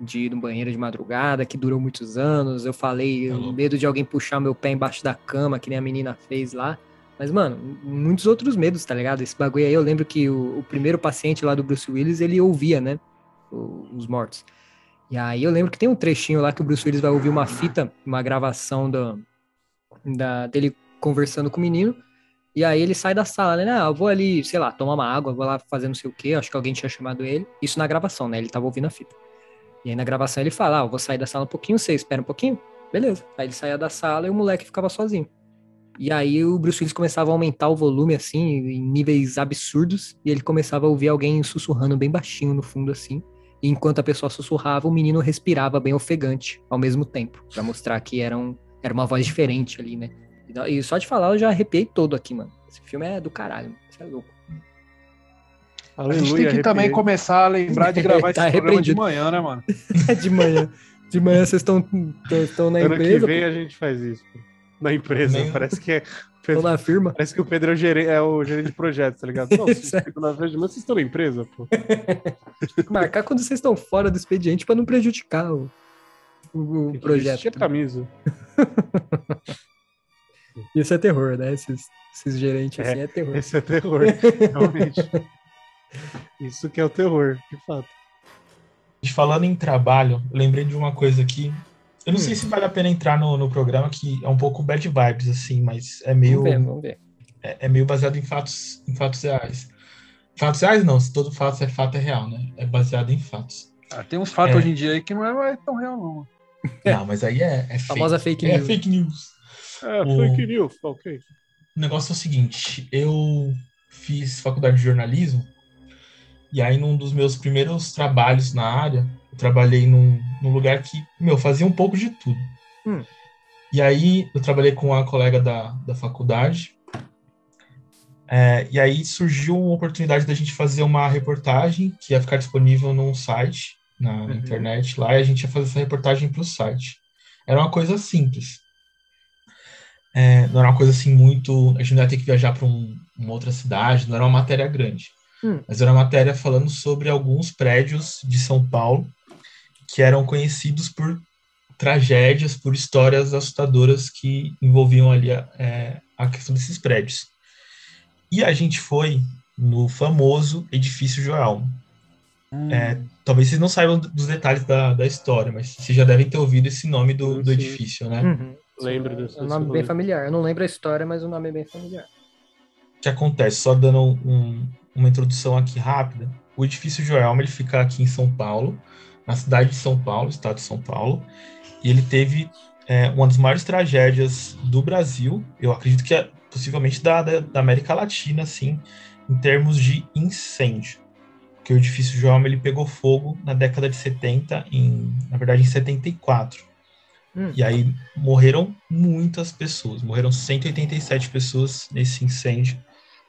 de ir no banheiro de madrugada, que durou muitos anos. Eu falei Tá o medo de alguém puxar meu pé embaixo da cama, que nem a menina fez lá. Mas, mano, muitos outros medos, tá ligado? Esse bagulho aí, eu lembro que o, o primeiro paciente lá do Bruce Willis, ele ouvia, né? o- os mortos. E aí eu lembro que tem um trechinho lá que o Bruce Willis vai ouvir uma fita, uma gravação da, da- dele conversando com o menino. E aí ele sai da sala, né? Ah, eu vou ali, sei lá, tomar uma água, vou lá fazer não sei o quê. Acho que alguém tinha chamado ele. Isso na gravação, né? Ele tava ouvindo a fita. E aí na gravação ele fala: Ah, eu vou sair da sala um pouquinho, você espera um pouquinho? Beleza. Aí ele saía da sala e o moleque ficava sozinho. E aí o Bruce Willis começava a aumentar o volume, assim, em níveis absurdos. E ele começava a ouvir alguém sussurrando bem baixinho no fundo, assim. E enquanto a pessoa sussurrava, o menino respirava bem ofegante ao mesmo tempo, Pra mostrar que era, um, era uma voz diferente ali, né? E só de falar eu já arrepiei todo aqui, mano. Esse filme é do caralho, mano. Isso é louco. A gente tem que Aleluia, também começar a lembrar de gravar esse Tá programa de manhã, né, mano? É de manhã. De manhã vocês estão estão na Ano que empresa, vem a gente faz isso. pô. Na empresa, Nem- parece que é. estão na firma. Parece que o Pedro é o gerente, é o gerente de projetos, tá ligado? Não, vocês ficam na frente, mas vocês estão na empresa, pô. Marcar quando vocês estão fora do expediente pra não prejudicar o, o- o projeto. vestir a camisa. Isso é terror, né? Esses, esses gerentes É, assim é terror. Esse é terror, realmente. Isso que é o terror, de fato. E Falando em trabalho, lembrei de uma coisa aqui. Eu não Hum. sei se vale a pena entrar no, no programa, que é um pouco bad vibes, assim, mas é meio, Vamos ver, vamos ver. é, é meio baseado em fatos, em fatos reais. Fatos reais não, se todo fato é fato é real, né? É baseado em fatos. Ah, tem uns fatos É. hoje em dia aí que não é tão real, não. Não, mas aí é, é fake. Famosa fake É news. fake news. É, O- fake news, tá ok. O negócio é o seguinte, eu fiz faculdade de jornalismo e aí num dos meus primeiros trabalhos na área, eu trabalhei num, num lugar que, meu, fazia um pouco de tudo. Hum. E aí eu trabalhei com uma colega da, da faculdade é, e aí surgiu uma oportunidade da gente fazer uma reportagem que ia ficar disponível num site, na, Uhum. internet lá, e a gente ia fazer essa reportagem para o site. Era uma coisa simples. É, não era uma coisa assim muito. A gente não ia ter que viajar para um, uma outra cidade, não era uma matéria grande. Hum. Mas era uma matéria falando sobre alguns prédios de São Paulo que eram conhecidos por tragédias, por histórias assustadoras que envolviam ali a, é, a questão desses prédios. E a gente foi no famoso Edifício Joelma. É, talvez vocês não saibam dos detalhes da, da história, mas vocês já devem ter ouvido esse nome do, do edifício, né? Uhum. Lembro desse. É um nome bem familiar. Eu não lembro a história, mas o nome é bem familiar. O que acontece? Só dando um- uma introdução aqui rápida. o edifício Joelma ele fica aqui em São Paulo, na cidade de São Paulo, estado de São Paulo, e ele teve é, uma das maiores tragédias do Brasil, eu acredito que é possivelmente da, da, América Latina, assim, em termos de incêndio. Porque o edifício Joelma ele pegou fogo na década de 70, em, na verdade em 74. Hum. E aí morreram muitas pessoas, morreram 187 pessoas nesse incêndio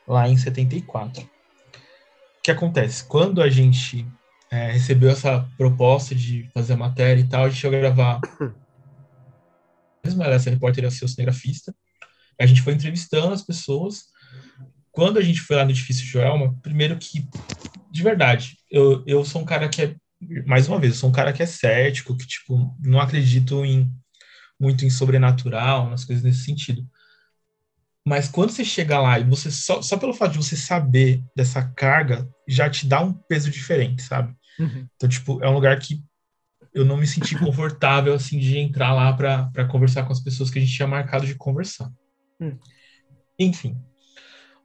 lá em 74. O que acontece? Quando a gente é, recebeu essa proposta de fazer a matéria e tal, a gente ia gravar. Mesmo ela, essa repórter ia ser o cinegrafista. A gente foi entrevistando as pessoas. Quando a gente foi lá no edifício Joelma, primeiro que, de verdade, eu, eu sou um cara que é, mais uma vez, eu sou um cara que é cético, que, tipo, não acredito em muito em sobrenatural, nas coisas nesse sentido. Mas quando você chega lá e você só, só pelo fato de você saber dessa carga, já te dá um peso diferente, sabe? Uhum. Então, tipo, é um lugar que eu não me senti confortável, assim, de entrar lá para conversar com as pessoas que a gente tinha marcado de conversar. Hum. Enfim,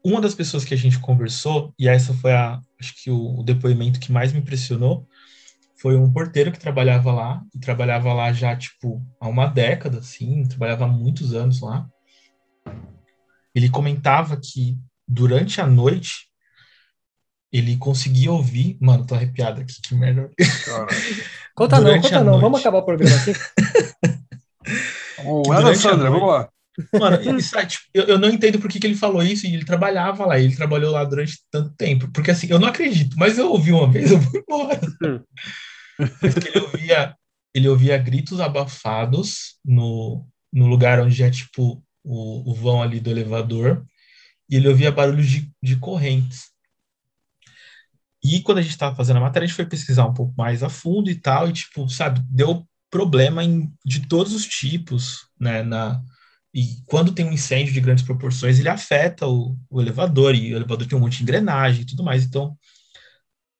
uma das pessoas que a gente conversou, e essa foi a, acho que o, o depoimento que mais me impressionou, foi um porteiro que trabalhava lá, e trabalhava lá já, tipo, há uma década, assim, trabalhava há muitos anos lá. Ele comentava que durante a noite ele conseguia ouvir. Mano, tô arrepiado aqui, que merda. Conta não, conta não. noite. Vamos acabar o programa aqui. Ô, Durante Ana a Sandra, noite. vamos lá. Mano, isso tipo, eu, eu não entendo por que, que ele falou isso e ele trabalhava lá, ele trabalhou lá durante tanto tempo. Porque assim, eu não acredito, mas eu ouvi uma vez, eu vou embora. Ele ouvia, ele ouvia gritos abafados no, no lugar onde é tipo o, o vão ali do elevador, e ele ouvia barulhos de, de correntes. E quando a gente estava fazendo a matéria, a gente foi pesquisar um pouco mais a fundo e tal, e tipo, sabe, deu problema em, de todos os tipos, né, na, e quando tem um incêndio de grandes proporções, ele afeta o, o elevador, e o elevador tem um monte de engrenagem e tudo mais. Então,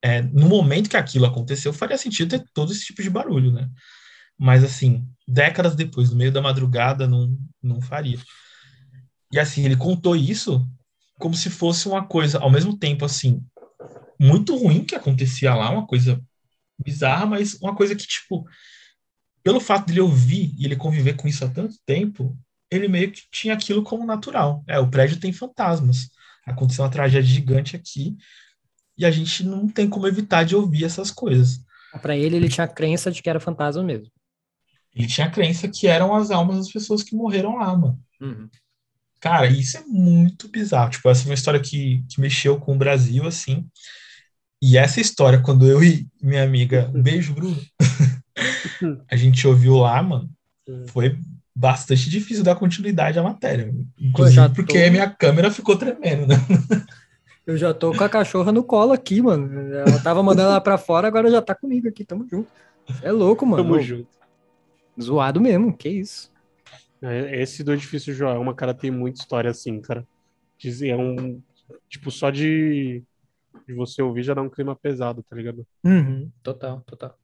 é, no momento que aquilo aconteceu, faria sentido ter todo esse tipo de barulho, né? Mas, assim, décadas depois, no meio da madrugada, não, não faria. E, assim, ele contou isso como se fosse uma coisa, ao mesmo tempo, assim, muito ruim que acontecia lá, uma coisa bizarra, mas uma coisa que, tipo, pelo fato de ele ouvir e ele conviver com isso há tanto tempo, ele meio que tinha aquilo como natural. É, o prédio tem fantasmas. Aconteceu uma tragédia gigante aqui e a gente não tem como evitar de ouvir essas coisas. Pra ele, ele tinha a crença de que era fantasma mesmo. Ele tinha a crença que eram as almas das pessoas que morreram lá, mano. Uhum. Cara, isso é muito bizarro. Tipo, essa é uma história que, que mexeu com o Brasil, assim. E essa história, quando eu e minha amiga, um beijo, Bruno, a gente ouviu lá, mano, foi bastante difícil dar continuidade à matéria. Inclusive já porque tô- minha câmera ficou tremendo, né? Eu já tô com a cachorra no colo aqui, mano. Ela tava mandando ela pra fora, agora já tá comigo aqui. Tamo junto. É louco, mano. Tamo junto. Zoado mesmo, que isso. É, Esse do Edifício Joelma, cara, tem muita história assim, cara. É um. Tipo, só de, de você ouvir já dá um clima pesado, tá ligado? Uhum, total, total.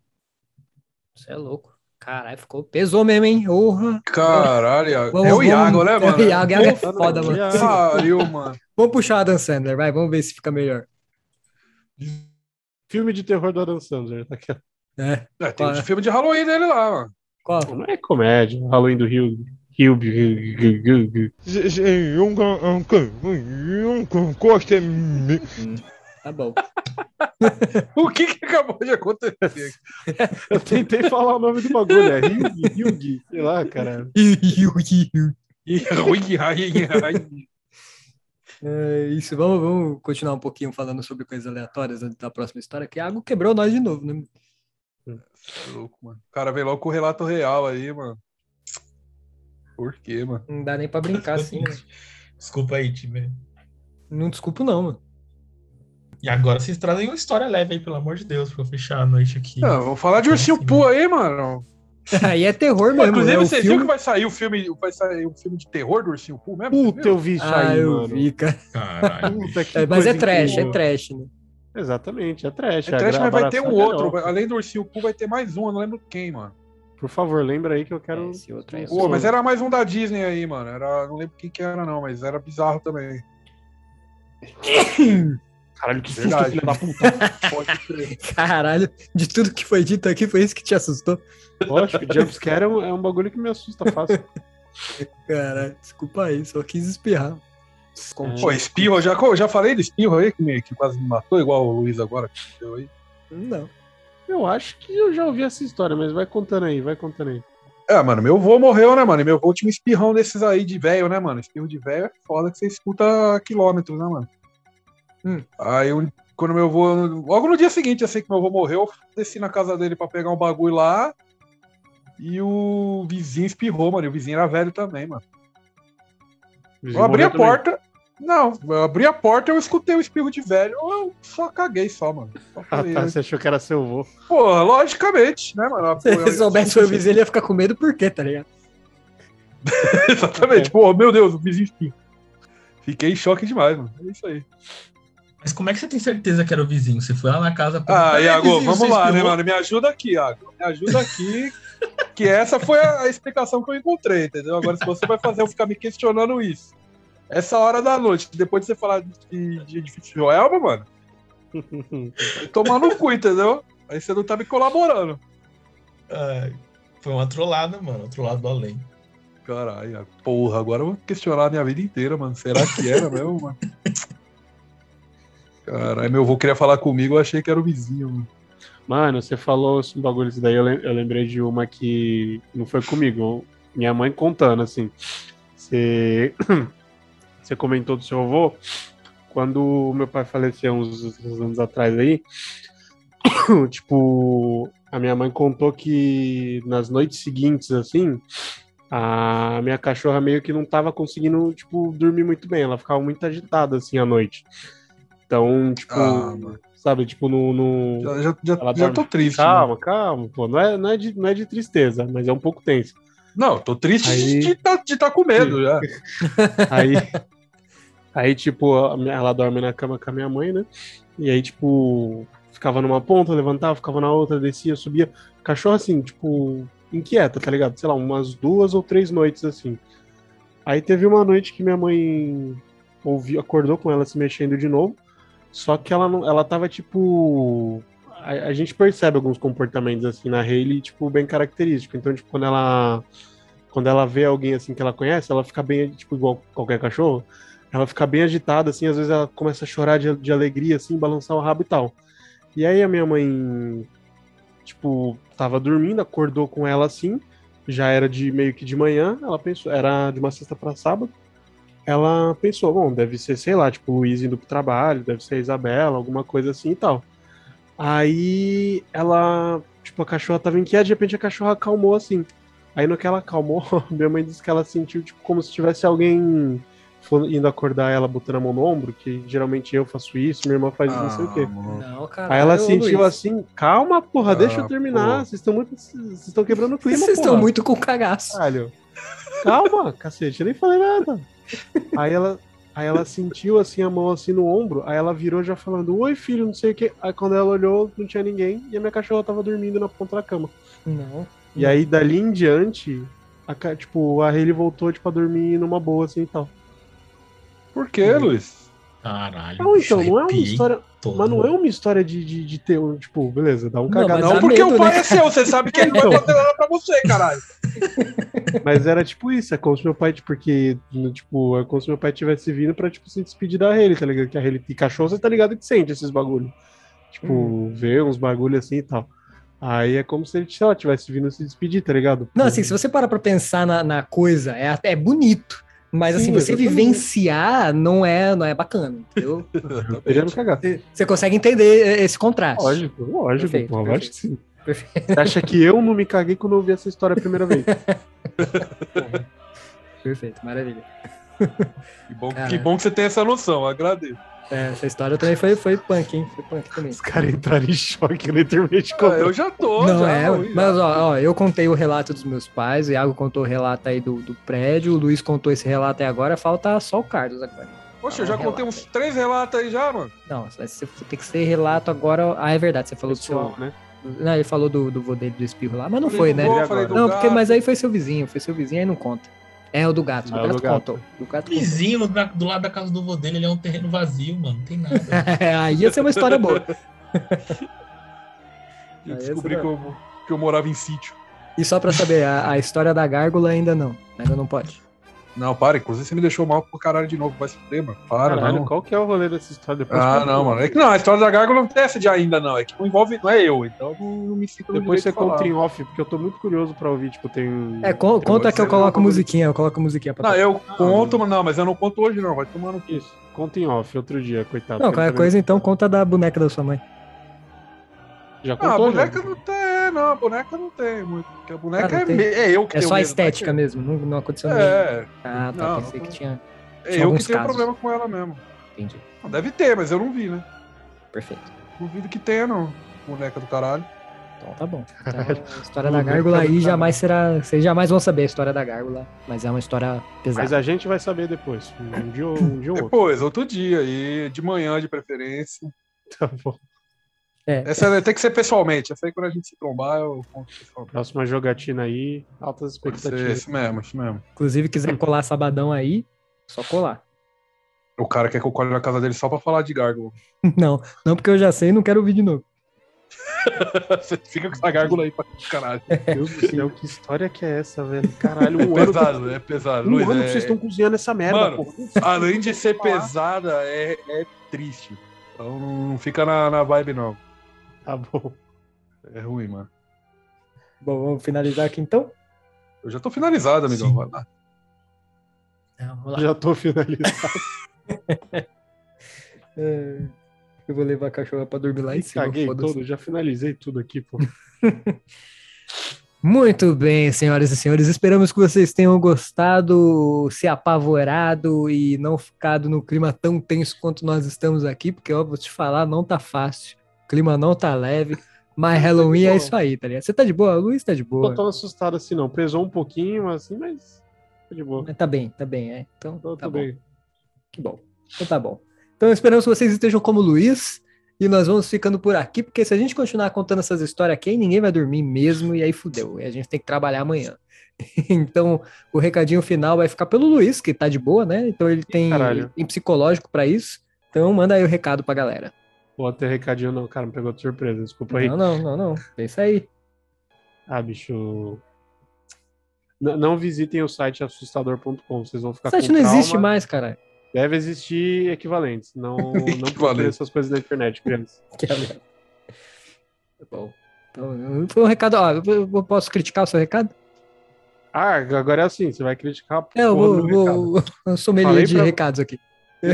Você é louco. Caralho, ficou. Pesou mesmo, hein? Porra. Caralho, Iago. Vamos- é o Iago, vamos- né, é mano? o Iago, Iago é foda, mano. Pariu, mano. Vamos puxar a Dan Sandler, vai. Vamos ver se fica melhor. Filme de terror do Adam Sandler. Tá aqui. É. É, tem o é? filme de Halloween dele lá, mano. Qual? Não é comédia. Halloween do Rio. Rio. Tá bom. O que que acabou de acontecer? Eu tentei falar o nome do bagulho. É Rio. Rio. Sei lá, cara. É isso, vamos, vamos continuar um pouquinho falando sobre coisas aleatórias antes da próxima história, que a água quebrou nós de novo, né? É louco, mano. O cara veio logo com o relato real aí, mano. Por quê, mano? Não dá nem pra brincar assim, né? Desculpa aí, time. Não desculpo, não, mano. E agora vocês trazem uma história leve aí, pelo amor de Deus, pra eu fechar a noite aqui. Não, vamos falar de Ursinho Sim. Poo aí, mano. Aí é terror Pô, mesmo, inclusive, né? Você viu filme... que vai sair o filme, vai sair um filme de terror do Ursinho Poo mesmo? Puta, viu? eu vi isso Ah, aí, eu mano. vi, cara. Caralho. Puta, que É, mas é trash, incrível. é trash, né? Exatamente, é trash. É trash, a mas vai ter um é outro. melhor. Além do Ursinho Poo, vai ter mais um. Eu não lembro quem, mano. Por favor, lembra aí que eu quero. Esse outro aí. Pô, mas era mais um da Disney aí, mano. Era, não lembro quem que era, não, mas era bizarro também. Caralho, que susto, Verdade. filha da puta. Caralho, de tudo que foi dito aqui, foi isso que te assustou? Lógico, jumpscare é um, é um bagulho que me assusta fácil. Caralho, desculpa aí, só quis espirrar. Pô, espirro, já, já falei do espirro aí, que, me, que quase me matou, igual o Luiz agora. que deu aí. Não. Eu acho que eu já ouvi essa história, mas vai contando aí, vai contando aí. É, mano, meu avô morreu, né, mano? E meu avô tinha um espirrão desses aí de velho, né, mano? Espirro de velho é foda que você escuta quilômetros, né, mano? Hum. Aí, eu- quando meu avô. Logo no dia seguinte, assim que meu avô morreu, eu desci na casa dele pra pegar um bagulho lá. E o vizinho espirrou, mano. E o vizinho era velho também, mano. Eu abri a também. porta. Não, eu abri a porta eu escutei o espirro de velho. Eu só caguei só, mano. Só Ah, falei, tá, você achou que era seu avô. Porra, logicamente, né, mano? Se ele soubesse o vizinho, ele ia ficar com medo, por quê, tá ligado? Exatamente. Pô, meu Deus, o vizinho espirro. Fiquei em choque demais, mano. É isso aí. Mas como é que você tem certeza que era o vizinho? Você foi lá na casa pra. Ah, Iago, vizinho, vamos lá, né, mano? Me ajuda aqui, Iago. Me ajuda aqui. que essa foi a explicação que eu encontrei, entendeu? Agora, se você vai fazer eu ficar me questionando isso, essa hora da noite, depois de você falar de, de edifício Joelma, mano, tomar no cu, entendeu? Aí você não tá me colaborando. Ai, foi uma trollada, mano. Uma trollada do além. Caralho, porra, agora eu vou questionar a minha vida inteira, mano. Será que era mesmo, mano? Caralho, meu avô queria falar comigo, eu achei que era o vizinho, mano. Mano, você falou esse bagulho isso daí, eu, lem- eu lembrei de uma que não foi comigo, minha mãe contando, assim. Você, você comentou do seu avô, quando meu pai faleceu uns, uns anos atrás aí, tipo, a minha mãe contou que nas noites seguintes, assim, a minha cachorra meio que não tava conseguindo, tipo, dormir muito bem, ela ficava muito agitada, assim, à noite. Então, tipo, Ah. Sabe, tipo, no... no... Já, já, já, já dorme. tô triste. mano. Calma, calma, pô. Não é, não, é de, não é de tristeza, mas é um pouco tenso. Não, tô triste Aí- de estar de tá com medo já. Aí, aí tipo, ela dorme na cama com a minha mãe, né? E aí, tipo, ficava numa ponta, levantava, ficava na outra, descia, subia. Cachorro, assim, tipo, inquieta, tá ligado? Sei lá, umas duas ou três noites, assim. Aí teve uma noite que minha mãe ouviu, acordou com ela se mexendo de novo. Só que ela não, ela tava tipo. A, a gente percebe alguns comportamentos assim na Hayley, tipo, bem característico. Então, tipo, quando ela. Quando ela vê alguém assim que ela conhece, ela fica bem, tipo, igual qualquer cachorro. Ela fica bem agitada, assim, às vezes ela começa a chorar de, de alegria, assim, balançar o rabo e tal. E aí a minha mãe, tipo, tava dormindo, acordou com ela assim, já era de meio que de manhã, ela pensou, era de uma sexta para sábado. Ela pensou, bom, deve ser, sei lá, tipo, o Luiz indo pro trabalho, deve ser a Isabela, alguma coisa assim e tal. Aí ela, tipo, a cachorra tava inquieta, de repente a cachorra acalmou assim. Aí no que ela acalmou, minha mãe disse que ela sentiu, tipo, como se tivesse alguém indo acordar ela botando a mão no ombro, que geralmente eu faço isso, minha irmã faz isso, não sei o quê. Não, cara. Aí ela sentiu assim, calma, porra, deixa eu Ah, terminar. Vocês estão muito. Vocês estão quebrando o clima, Vocês estão muito com cagaço. Caralho. Calma, cacete, eu nem falei nada. Aí ela, aí ela sentiu assim a mão assim no ombro, aí ela virou já falando, oi filho, não sei o que. Aí quando ela olhou, não tinha ninguém, e a minha cachorra tava dormindo na ponta da cama. Não. E aí dali em diante, a, tipo, a Hayley voltou tipo, a dormir numa boa assim e tal. Por quê, Luiz? Caralho. Não, então, não é uma história. todo. Mas não é uma história de, de, de ter, um, tipo, beleza, dá um Não, cagado. mas Não, dá porque medo, o pai né? é seu, você sabe que ele não vai Então. fazer nada pra você, caralho. Mas era tipo isso, é como se meu pai, tipo, porque, tipo, é como se meu pai tivesse vindo pra, tipo, se despedir da Hayley, tá ligado? Que a Hayley e cachorro, você tá ligado que sente esses bagulho. Tipo, Hum. vê uns bagulho assim e tal. Aí é como se ele, sei lá, tivesse vindo se despedir, tá ligado? Não, assim, se você parar pra pensar na, na coisa, é, é bonito. Mas, assim, Sim, você exatamente. vivenciar não é, não é bacana, entendeu? Você- Você consegue entender esse contraste. Lógico, lógico, Perfeito, porra, perfeito. lógico que sim. Perfeito. Você acha que eu não me caguei quando eu ouvi essa história a primeira vez? Perfeito, maravilha. Que bom, Cara. que bom que você tem essa noção, agradeço. É, essa história também foi, foi punk, hein? Foi punk também. Os caras entraram em choque, terminei de Ah, eu já tô, Não já, é, Luiz. mas ó, ó, eu contei o relato dos meus pais, o Iago contou o relato aí do, do prédio, o Luiz contou esse relato aí agora, falta só o Carlos agora. Poxa, eu já Relato. contei uns três relatos aí já, mano. Não, tem que ser relato agora. Ah, é verdade, você falou do seu. Pessoal, né? Não, ele falou do, do vô dele do espirro lá, mas não Falei foi, né? Não, porque, mas aí foi seu vizinho, foi seu vizinho aí não conta. É o do gato. Do Ah, é o gato do gato. contou. Do gato contou. Vizinho da- do lado da casa do vô dele, ele é um terreno vazio, mano. Não tem nada. Aí ia ser uma história boa. Eu descobri que eu, que eu morava em sítio. E só pra saber, a, a história da gárgula ainda não. Ainda não pode. Não, para, inclusive você me deixou mal pro caralho de novo. Vai se fuder, mano. Para, Caralho, não. qual que é o rolê dessa história depois? Ah, não, mano. É que não, a história da gárgula não tem essa de ainda, não. É que não envolve, não é eu, então eu não me sinto Depois você de conta em off, porque eu tô muito curioso pra ouvir, tipo, tem... É, con- tem conta que eu coloco musiquinha, eu coloco musiquinha pra Não, eu conto, mas não, mas eu não conto hoje, não. Vai tomando. Isso, conta em off, outro dia, coitado. Não, qualquer coisa então conta da boneca da sua mãe. Já Ah, a contou, boneca já? não tem, não. A boneca não tem muito. Porque a boneca Ah, é, tem. me- é eu que É tenho só a medo, estética mesmo, não, não aconteceu é nada. É, Ah, tá, Não, pensei não- que tinha. é Tinha eu alguns que tenho casos. problema com ela mesmo. Entendi. Não, Deve ter, mas eu não vi, né? Perfeito. Duvido que tenha, não. Boneca do caralho. Então tá bom. Então, a história da gárgula aí jamais será. Vocês jamais vão saber a história da gárgula, mas é uma história Mas pesada. a gente vai saber depois, um dia, ou- um dia ou outro. Depois, outro dia, e de manhã de preferência. Tá bom. É, Essa tem que ser pessoalmente. Essa aí quando a gente se trombar, eu conto pessoalmente. Próxima jogatina aí, altas expectativas. esse mesmo, esse mesmo. inclusive, quiser colar sabadão aí, só colar. O cara quer que eu colhe na casa dele só pra falar de gárgula. Não, não porque eu já sei e não quero ouvir de novo. Você fica com essa gárgula aí pra caralho. Meu Deus do céu, que história que é essa, velho? Caralho, um É ano, pesado, é pesado. um Luiz, ano é- que vocês estão cozinhando essa merda, Mano, porra. Além de ser pesada, é, é triste. Então não fica na, na vibe, não. Tá bom. É ruim, mano. Bom, vamos finalizar aqui então? Eu já tô finalizado, amigão. Sim. Vai lá. Vamos lá. Já tô finalizando. É, Eu vou levar a cachorra pra dormir lá em cima. Caguei todo, já finalizei tudo aqui, pô. Muito bem, senhoras e senhores. Esperamos que vocês tenham gostado, se apavorado e não ficado no clima tão tenso quanto nós estamos aqui, porque, ó, vou te falar, não tá fácil. O clima não tá leve, mas Halloween é isso aí, tá ligado? Você tá de boa? Luiz tá de Tô boa. tão assustado assim, não. Pesou um pouquinho, assim, mas. Tá de boa. Mas Tá bem, tá bem, é. Então, Tô, tá tô bom. bem. Que bom. Então tá bom. Então esperamos que vocês estejam como o Luiz. E nós vamos ficando por aqui, porque se a gente continuar contando essas histórias aqui, ninguém vai dormir mesmo, e aí fudeu. E a gente tem que trabalhar amanhã. Então, o recadinho final vai ficar pelo Luiz, que tá de boa, né? Então ele tem, tem psicológico pra isso. Então manda aí o recado pra galera. Vou ter recadinho, não, cara, me pegou de surpresa. Desculpa aí. Não, não, não, não. É isso aí. Ah, bicho. N- não visitem o site assustador.com, vocês vão ficar O site não trauma. existe mais, cara. Deve existir equivalentes. Não, não procure Equivalente. essas coisas na internet, criança. Que é bom. Então, foi um recado. Ó, eu posso criticar o seu recado? Ah, agora é assim, você vai criticar É, eu vou, vou, eu sou melhor Falei de pra- recados aqui.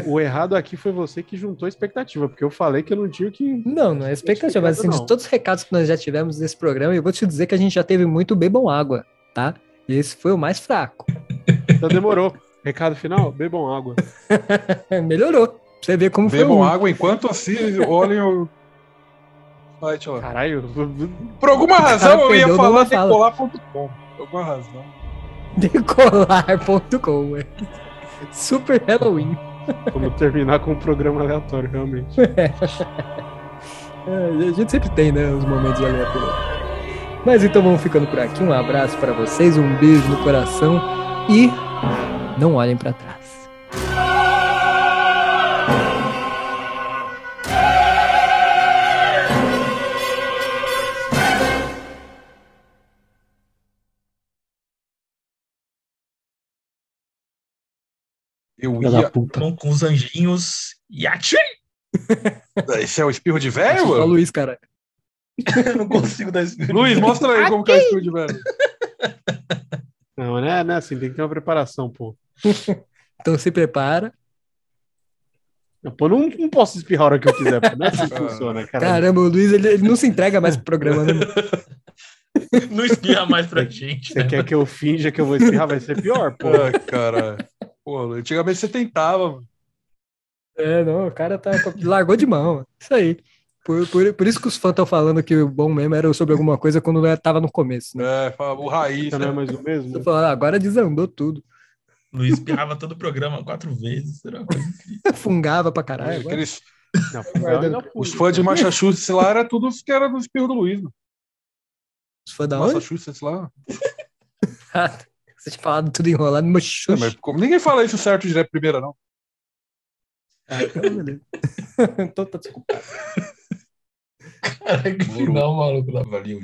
O errado aqui foi você que juntou a expectativa, porque eu falei que eu não tinha o que. Não, não é expectativa, mas assim, Não. de todos os recados que nós já tivemos nesse programa, eu vou te dizer que a gente já teve muito bebam água, tá? E esse foi o mais fraco. Então demorou. Recado final? Bebam água. Melhorou. Pra você ver como foi. Bebam água enquanto assim olhem o site lá. Caralho. Por alguma razão eu ia falar decolar.com. Por alguma razão. Decolar.com, é. Super Halloween. Vamos terminar com um programa aleatório, realmente. É, a gente sempre tem, né, os momentos de aleatório. Mas então vamos ficando por aqui. Um abraço pra vocês, um beijo no coração e não olhem pra trás. Eu Filha ia. puta. Com, os anjinhos e atire! Esse é o espirro de Só velho? mano? Luiz, cara. Eu não consigo dar esse Luiz, mostra aí como que é o espirro de velho. Não, não é, não é assim, tem que ter uma preparação, pô. Então se prepara. Pô, não, não posso espirrar a hora que eu quiser, pô. Não é assim que funciona, cara. Caramba, o Luiz ele, ele não se entrega mais pro programa, né? Não espirra mais pra gente. Você né? quer que eu finja que eu vou espirrar? Vai ser pior, pô. Ai, caralho. Pô, antigamente você tentava, mano. É, não, o cara tá, largou de mão. Isso aí. Por, por, por isso que os fãs estão falando que o bom mesmo era sobre alguma coisa quando eu tava no começo, né? É, fala, o raiz. Não é mais o mesmo? falando, ah, agora desandou tudo. Luiz espirrava todo o programa quatro vezes. Era. Fungava pra caralho. agora. Aqueles, Não, não, não, os fãs de Massachusetts lá era tudo os que era do espirro do Luiz, mano. Os fãs da onde? Massachusetts lá. Você tinha falado tudo enrolado, meu Não, xuxa. mas como ninguém fala isso certo de primeira, não. Ah, então, beleza. então tá desculpado. Cara, que final maluco da valia.